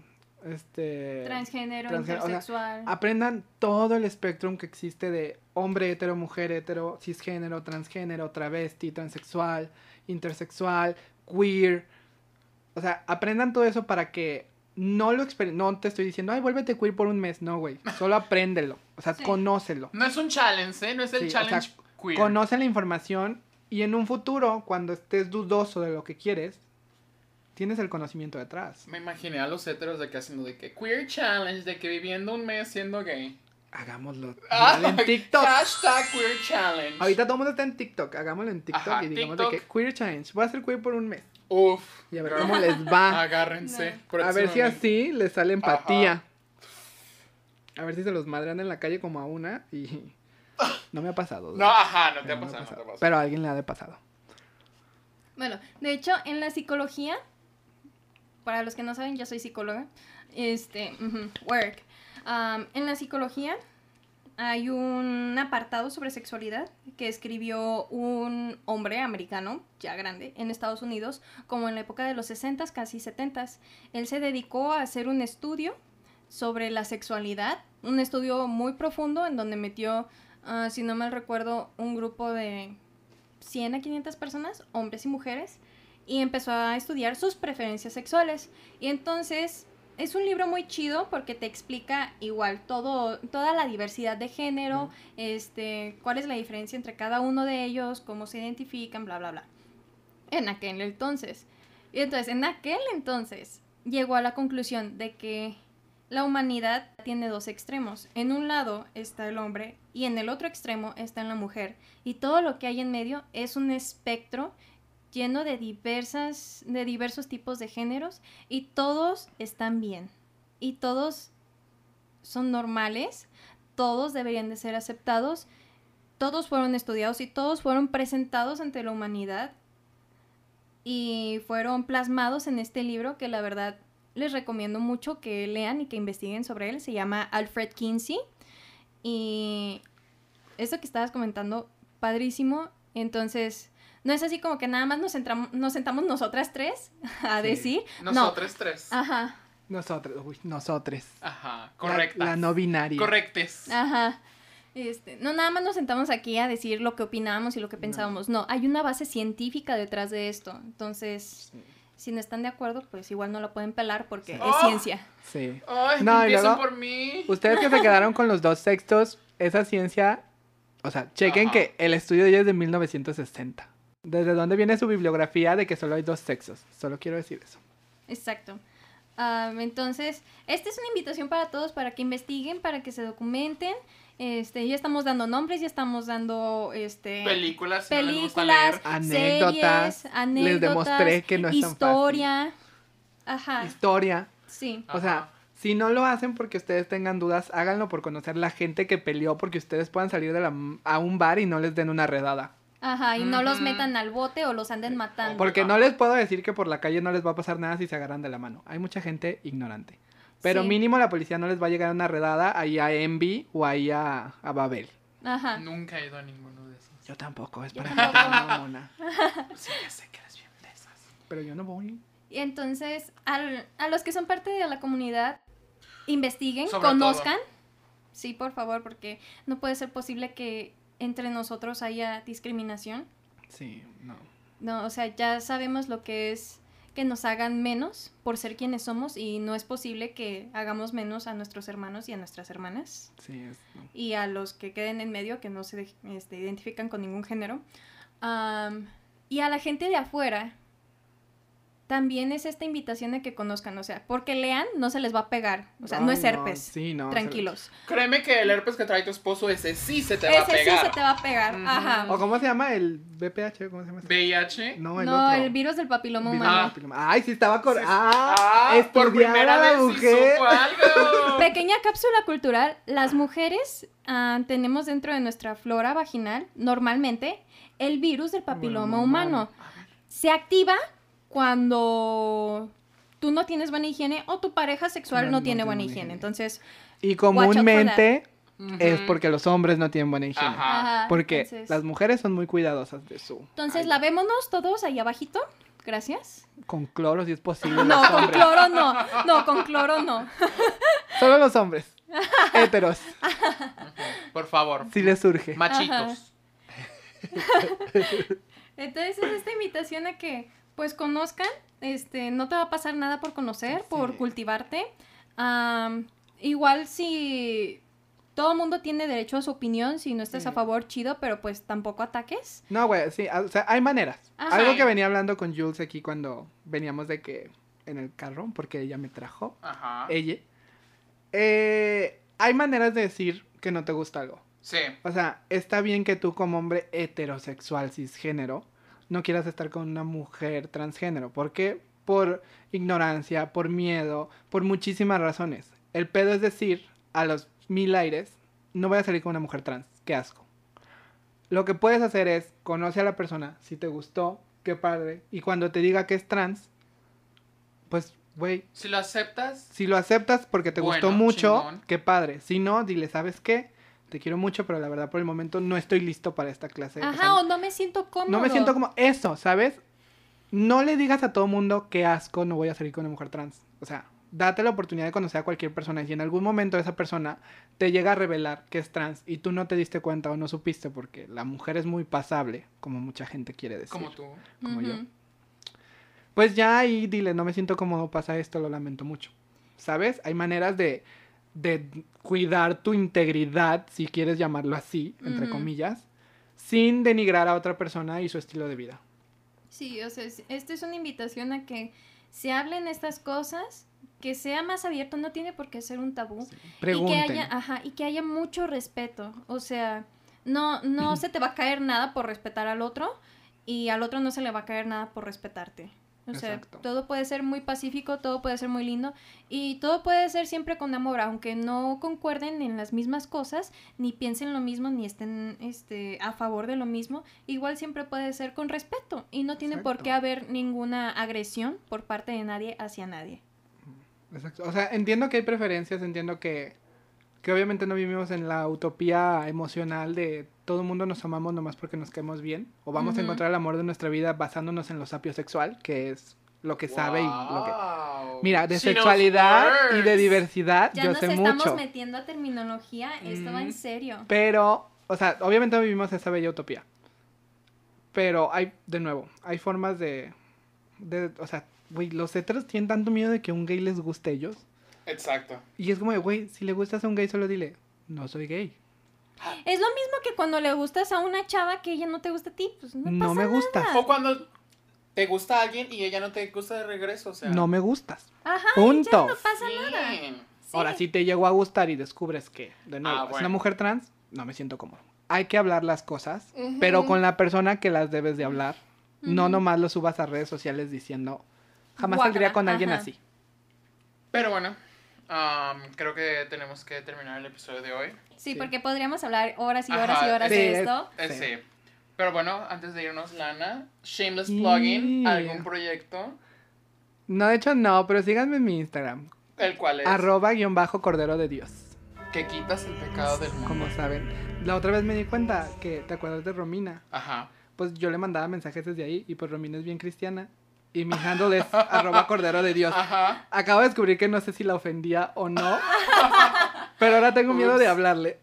S4: este
S2: Transgénero,
S4: transgé- o sea,
S2: intersexual.
S4: aprendan todo el espectro que existe de hombre hetero, mujer hetero, cisgénero, transgénero, travesti, transexual, intersexual, queer. O sea, aprendan todo eso para que no lo No te estoy diciendo, ay, vuélvete queer por un mes. No, güey. Solo apréndelo. O sea,
S2: Sí.
S4: conócelo.
S1: No es un challenge, ¿eh? No es el
S4: Sí, o sea,
S1: challenge queer.
S4: Conoce la información y en un futuro, cuando estés dudoso de lo que quieres, tienes el conocimiento detrás.
S1: Me imaginé a los heteros de que haciendo de que queer challenge, de que viviendo un mes siendo gay.
S4: Hagámoslo.
S1: Ah,
S4: en TikTok.
S1: Hashtag queer challenge.
S4: Ahorita todo el mundo está en TikTok. Hagámoslo en TikTok
S1: Ajá,
S4: y digamos
S1: TikTok.
S4: de que queer challenge. Voy a ser queer por un mes.
S1: Uf.
S4: Y a ver cómo les va.
S1: Agárrense.
S4: a ver si así les sale empatía. A ver si se los madrean en la calle como a una y... No me ha pasado.
S1: No, ajá, no te ha
S4: no
S1: pasado, no te ha pasado.
S4: Pero a alguien le ha de pasado.
S2: Bueno, de hecho, en la psicología, para los que no saben, yo soy psicóloga. Este, work. En la psicología hay un apartado sobre sexualidad que escribió un hombre americano, ya grande, en Estados Unidos, como en la época de los 60s, casi 70s. Él se dedicó a hacer un estudio sobre la sexualidad, un estudio muy profundo en donde metió, ah, si no mal recuerdo, un grupo de 100 a 500 personas, hombres y mujeres, y empezó a estudiar sus preferencias sexuales. Y entonces es un libro muy chido porque te explica igual todo, toda la diversidad de género, este, cuál es la diferencia entre cada uno de ellos, cómo se identifican, bla, bla, bla. En aquel entonces. Y entonces, en aquel entonces, llegó a la conclusión de que la humanidad tiene dos extremos. En un lado está el hombre y en el otro extremo está la mujer. Y todo lo que hay en medio es un espectro lleno de diversas de diversos tipos de géneros y todos están bien. Y todos son normales, todos deberían de ser aceptados, todos fueron estudiados y todos fueron presentados ante la humanidad y fueron plasmados en este libro que la verdad les recomiendo mucho que lean y que investiguen sobre él. Se llama Alfred Kinsey. Y eso que estabas comentando, padrísimo. Entonces, no es así como que nada más nos, entramos, nos sentamos nosotras tres a
S4: Sí.
S2: decir.
S1: Nosotros tres.
S2: No. Ajá,
S4: Nosotros, uy, nosotros.
S1: Ajá, correcta.
S4: La, no binaria.
S1: Correctes.
S2: ajá. Este, no, nada más nos sentamos aquí a decir lo que opinamos y lo que pensábamos. No, hay una base científica detrás de esto. Entonces, si no están de acuerdo, pues igual no la pueden pelar porque
S4: Sí.
S2: es
S1: Oh.
S2: ciencia.
S4: Sí.
S1: Ay,
S4: No, y luego-
S1: por mí.
S4: Ustedes que se quedaron con los dos textos, esa ciencia, o sea, chequen
S1: Ajá.
S4: que el estudio ya es de 1960. ¿Desde dónde viene su bibliografía de que solo hay dos sexos? Solo quiero decir eso.
S2: Exacto. Am, entonces, esta es una invitación para todos para que investiguen, para que se documenten. Este, ya estamos dando nombres, ya estamos dando este
S1: Películas. si no les gusta
S2: películas,
S1: leer.
S4: Anécdotas,
S2: series,
S4: les
S2: anécdotas,
S4: demostré que no es tan
S2: historia. Ajá,
S4: Historia.
S2: sí.
S4: O sea, si no lo hacen porque ustedes tengan dudas, háganlo por conocer la gente que peleó porque ustedes puedan salir de la, a un bar y no les den una redada.
S2: Ajá, y no los metan al bote o los anden matando.
S4: Porque no les puedo decir que por la calle no les va a pasar nada si se agarran de la mano. Hay mucha gente ignorante. Pero
S2: Sí.
S4: mínimo la policía no les va a llegar una redada ahí a Envy o ahí a, a Babel.
S2: Ajá.
S1: Nunca he ido a ninguno de esos.
S4: Yo tampoco, es para mí, mamona.
S1: Sí, ya sé que eres bien de esas.
S4: Pero yo no voy.
S2: Y entonces, al- a los que son parte de la comunidad, investiguen,
S1: Sobre
S2: conozcan. Sí, por favor, porque no puede ser posible que entre nosotros haya discriminación.
S4: Sí, no.
S2: No, o sea, ya sabemos lo que es que nos hagan menos por ser quienes somos y no es posible que hagamos menos a nuestros hermanos y a nuestras hermanas
S4: Sí, es, no.
S2: y a los que queden en medio que no se este, identifican con ningún género. Y a la gente de afuera, también es esta invitación de que conozcan, o sea, porque lean, no se les va a pegar, o sea, no es herpes.
S4: sí, no,
S2: Tranquilos.
S1: Créeme que el herpes que trae tu esposo, ese sí se te va a
S2: Ese sí
S1: pegar.
S2: se te va a pegar. Ajá.
S4: ¿O cómo se llama el BPH? ¿Cómo se llama?
S1: VIH.
S4: No, el
S2: no,
S4: otro.
S2: el virus del papiloma
S4: Virus
S2: humano.
S4: del papiloma. Ay, sí estaba con...
S1: Sí, sí.
S4: Ah,
S1: Ah, por
S4: estudiaba
S1: primera vez sí
S4: mujer.
S1: supo algo.
S2: Pequeña cápsula cultural. Las mujeres ah, tenemos dentro de nuestra flora vaginal, normalmente, el virus del papiloma
S4: Bueno,
S2: humano. Se activa cuando tú no tienes buena higiene o tu pareja sexual
S4: No,
S2: no,
S4: no
S2: tiene buena higiene.
S4: higiene.
S2: Entonces,
S4: Y comúnmente es porque los hombres no tienen buena higiene.
S1: Ajá.
S4: Porque
S2: entonces,
S4: las mujeres son muy cuidadosas de su...
S2: entonces
S4: Ay,
S2: lavémonos todos ahí abajito. Gracias.
S4: Con cloro si es posible.
S2: No,
S4: los
S2: con
S4: hombres.
S2: cloro no. No, con cloro no.
S4: Solo los hombres. Héteros.
S1: Por favor.
S4: Si les surge.
S1: Machitos.
S2: Entonces es esta invitación a que pues conozcan, este, no te va a pasar nada por conocer, por cultivarte. Igual si todo el mundo tiene derecho a su opinión, si no estás a favor, chido, pero pues tampoco ataques.
S4: No, güey, sí, o sea, hay maneras.
S2: Ajá.
S4: Algo que venía hablando con Jules aquí cuando veníamos de que en el carro, porque ella me trajo,
S1: Ajá.
S4: ella. Eh, hay maneras de decir que no te gusta algo.
S1: Sí.
S4: O sea, está bien que tú como hombre heterosexual, cisgénero, no quieras estar con una mujer transgénero. ¿Por qué? Por ignorancia, por miedo, por muchísimas razones. El pedo es decir, a los mil aires, no voy a salir con una mujer trans. Qué asco. Lo que puedes hacer es, conoce a la persona, si te gustó, qué padre. Y cuando te diga que es trans, pues, güey,
S1: Si lo aceptas,
S4: si lo aceptas porque te gustó mucho,
S1: chingón.
S4: qué padre. Si no, dile, ¿sabes qué? Te quiero mucho, pero la verdad por el momento no estoy listo para esta clase. o
S2: Ajá,
S4: sea,
S2: o no me siento cómodo.
S4: no me siento como eso, ¿sabes? No le digas a todo mundo qué asco, no voy a salir con una mujer trans. O sea, date la oportunidad de conocer a cualquier persona y si en algún momento esa persona te llega a revelar que es trans y tú no te diste cuenta o no supiste porque la mujer es muy pasable, como mucha gente quiere decir.
S1: como tú.
S4: como yo. Pues ya ahí dile, no me siento cómodo, pasa esto, lo lamento mucho. ¿Sabes? Hay maneras de, de cuidar tu integridad, si quieres llamarlo así, entre comillas, sin denigrar a otra persona y su estilo de vida.
S2: Sí, o sea, es- esta es una invitación a que se hablen estas cosas, que sea más abierto, no tiene por qué ser un tabú.
S4: Pregunten.
S2: Y que haya, ajá, y que haya mucho respeto. O sea, no, no se te va a caer nada por respetar al otro y al otro no se le va a caer nada por respetarte. O sea, todo puede ser muy pacífico, todo puede ser muy lindo y todo puede ser siempre con amor, aunque no concuerden en las mismas cosas, ni piensen lo mismo, ni estén este, a favor de lo mismo, igual siempre puede ser con respeto y no tiene por qué haber ninguna agresión por parte de nadie hacia nadie.
S4: Exacto. O sea, entiendo que hay preferencias, entiendo que, que obviamente no vivimos en la utopía emocional de todo el mundo nos amamos nomás porque nos caemos bien, o vamos a encontrar el amor de nuestra vida basándonos en lo sapio sexual, que es lo que sabe y lo que... Mira, de
S1: She
S4: sexualidad y de diversidad
S2: Ya
S4: yo
S2: nos
S4: sé
S2: estamos
S4: mucho.
S2: metiendo a terminología, esto va en
S4: Mm.
S2: serio.
S4: Pero, o sea, obviamente no vivimos esa bella utopía. Pero hay, de nuevo, hay formas de, de o sea, güey, los heteros tienen tanto miedo de que un gay les guste a ellos.
S1: Exacto.
S4: Y es como, de, güey, si le gustas a un gay, solo dile, no soy gay.
S2: Es lo mismo que cuando le gustas a una chava que ella no te gusta a ti, pues no,
S4: No,
S2: pasa
S4: me gustas.
S2: nada.
S1: O cuando te gusta alguien y ella no te gusta de regreso, o sea.
S4: No me gustas.
S2: Ajá,
S4: Punto.
S2: ya no pasa nada.
S1: Sí.
S2: Sí.
S4: Ahora, si te llegó a gustar y descubres que, de nuevo,
S1: Ah,
S4: es una mujer trans, no me siento cómodo. Hay que hablar las cosas, pero con la persona que las debes de hablar. No nomás lo subas a redes sociales diciendo, jamás saldría con alguien
S2: ajá.
S4: así.
S1: Pero bueno, am, creo que tenemos que terminar el episodio de hoy.
S2: Sí,
S4: Sí.
S2: porque podríamos hablar horas y
S1: Ajá,
S2: horas y horas
S4: sí,
S2: de
S4: es-
S2: esto.
S1: Eh,
S4: Sí.
S1: sí. Pero bueno, antes de irnos, Lana, shameless
S4: Y-
S1: plugin, algún proyecto,
S4: No, de hecho no, pero síganme en mi Instagram.
S1: el cual es
S4: Arroba guion bajo cordero de Dios.
S1: que quitas el pecado del mundo.
S4: Como saben. La otra vez me di cuenta que, ¿te acuerdas de Romina?
S1: Ajá.
S4: Pues yo le mandaba mensajes desde ahí y pues Romina es bien cristiana. Y mi handle es arroba cordero de Dios.
S1: Ajá.
S4: Acabo de descubrir que no sé si la ofendía o no. pero ahora tengo miedo de hablarle.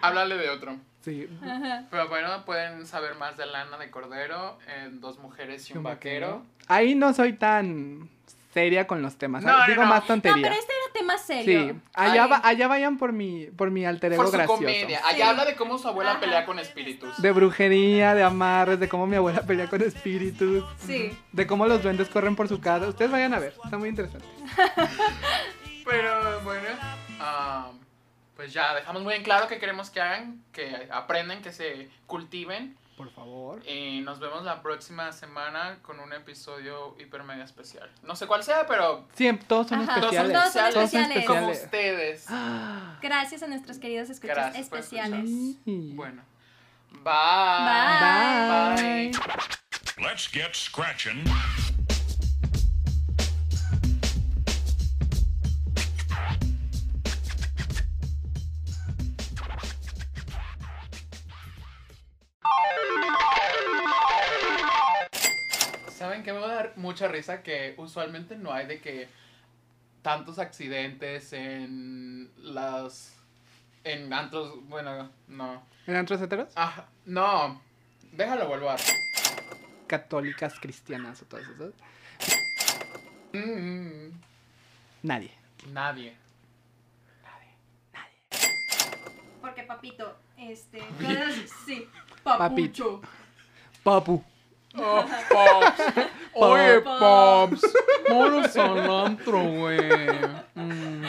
S1: Háblale de otro.
S4: sí.
S2: Ajá.
S1: Pero bueno, pueden saber más de Lana de Cordero en Dos Mujeres y un Vaquero.
S4: Ahí no soy tan seria con los temas.
S1: No,
S4: Digo
S1: no.
S4: más
S2: No, pero este era tema serio.
S4: Sí, allá, va- allá vayan por mi, por mi alter ego
S1: Por su
S4: gracioso.
S1: comedia. Allá
S2: Sí.
S1: habla de cómo su abuela
S2: Ajá.
S1: pelea con espíritus.
S4: De brujería, de amarres, de cómo mi abuela pelea con espíritus,
S2: Sí.
S4: de cómo los duendes corren por su casa. Ustedes vayan a ver, está muy interesante.
S1: Pero bueno, ah, pues ya dejamos muy en claro que queremos que hagan, que aprendan, que se cultiven.
S4: Por favor.
S1: Y nos vemos la próxima semana con un episodio hiper mega especial. No sé cuál sea, pero
S4: Siempre, todos son
S2: Ajá,
S1: todos son
S4: especiales.
S2: todos son especiales.
S1: como
S4: especiales.
S1: ustedes.
S2: Gracias a nuestros queridos escuchas
S1: Gracias
S2: especiales.
S4: sí.
S1: Bueno. Bye.
S2: Bye.
S1: Bye.
S3: Let's get scratching.
S1: ¿Saben qué me va a dar mucha risa? Que usualmente no hay de que tantos accidentes en las... En antros, bueno, no.
S4: ¿En antros heteros?
S1: Ah, no. Déjalo volver.
S4: Católicas, cristianas o todas esas.
S1: Mm,
S4: Nadie.
S1: nadie.
S2: Porque papito, este, sí,
S4: Papito. Papu.
S1: Oh, Pops. Oye,
S2: Pops.
S1: Pops. Vámonos al antro, güey. Mm.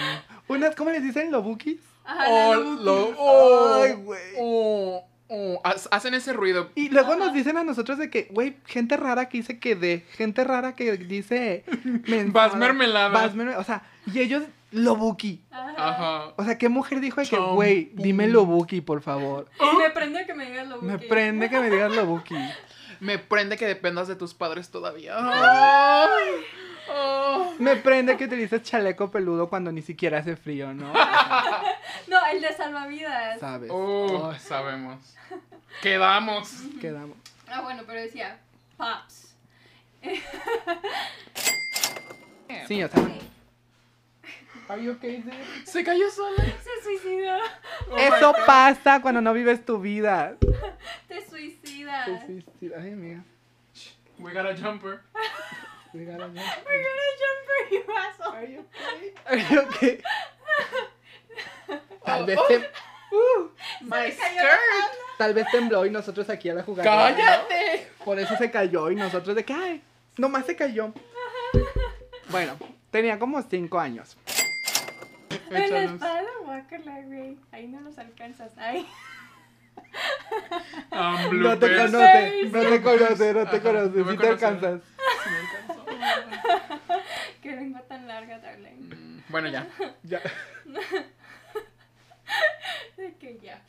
S4: Unas, ¿cómo les dicen? ¿Lobukis?
S2: Ajá,
S1: Oh, lo- oh,
S4: Ay, güey.
S1: oh, oh. Ha- Hacen ese ruido.
S4: Y luego nos dicen a nosotros de que, güey, gente rara que dice que de, gente rara que dice...
S1: Vas mermelada.
S4: Vas mermelada. O sea, y ellos, Lobuki.
S2: Ajá.
S1: Ajá.
S4: O sea, ¿qué mujer dijo de que, güey, dime Lobuki, por favor?
S2: Me prende que me digas lo
S4: Me prende que me digas Lobuki.
S1: Me prende que dependas de tus padres todavía. Oh.
S4: Me prende que utilices chaleco peludo cuando ni siquiera hace frío, ¿no?
S2: No, el de salvavidas.
S4: ¿Sabes?
S1: Oh, sabemos. Quedamos.
S4: Quedamos.
S2: Ah, bueno, pero decía Pops.
S4: Sí, o sea,
S2: Sí.
S4: Are you okay, dude?
S1: Se cayó sola.
S2: Se suicidó.
S1: Oh
S4: Eso pasa cuando no vives tu vida.
S2: Te suicidas.
S4: Sí, sí. Ay, amiga.
S1: We got a jumper.
S4: We gotta go.
S2: We're gonna jump for you, asshole.
S4: Are you okay? Are you okay? Tal vez,
S1: Oh, My
S2: Se cayó la
S1: skirt.
S4: tal vez tembló y nosotros aquí a la jugada.
S1: ¡Cállate!
S4: Por eso se cayó y nosotros de que, ay, nomás se cayó. Bueno, tenía como cinco años.
S2: En la espalda, guácala, güey. Ahí no los alcanzas. Ay.
S1: Um,
S4: No te conoce, no te conoce, no te conoce, si te alcanzas.
S2: Qué lengua tan larga, darling.
S1: Mm, Bueno, ya.
S4: Ya.
S2: De que ya.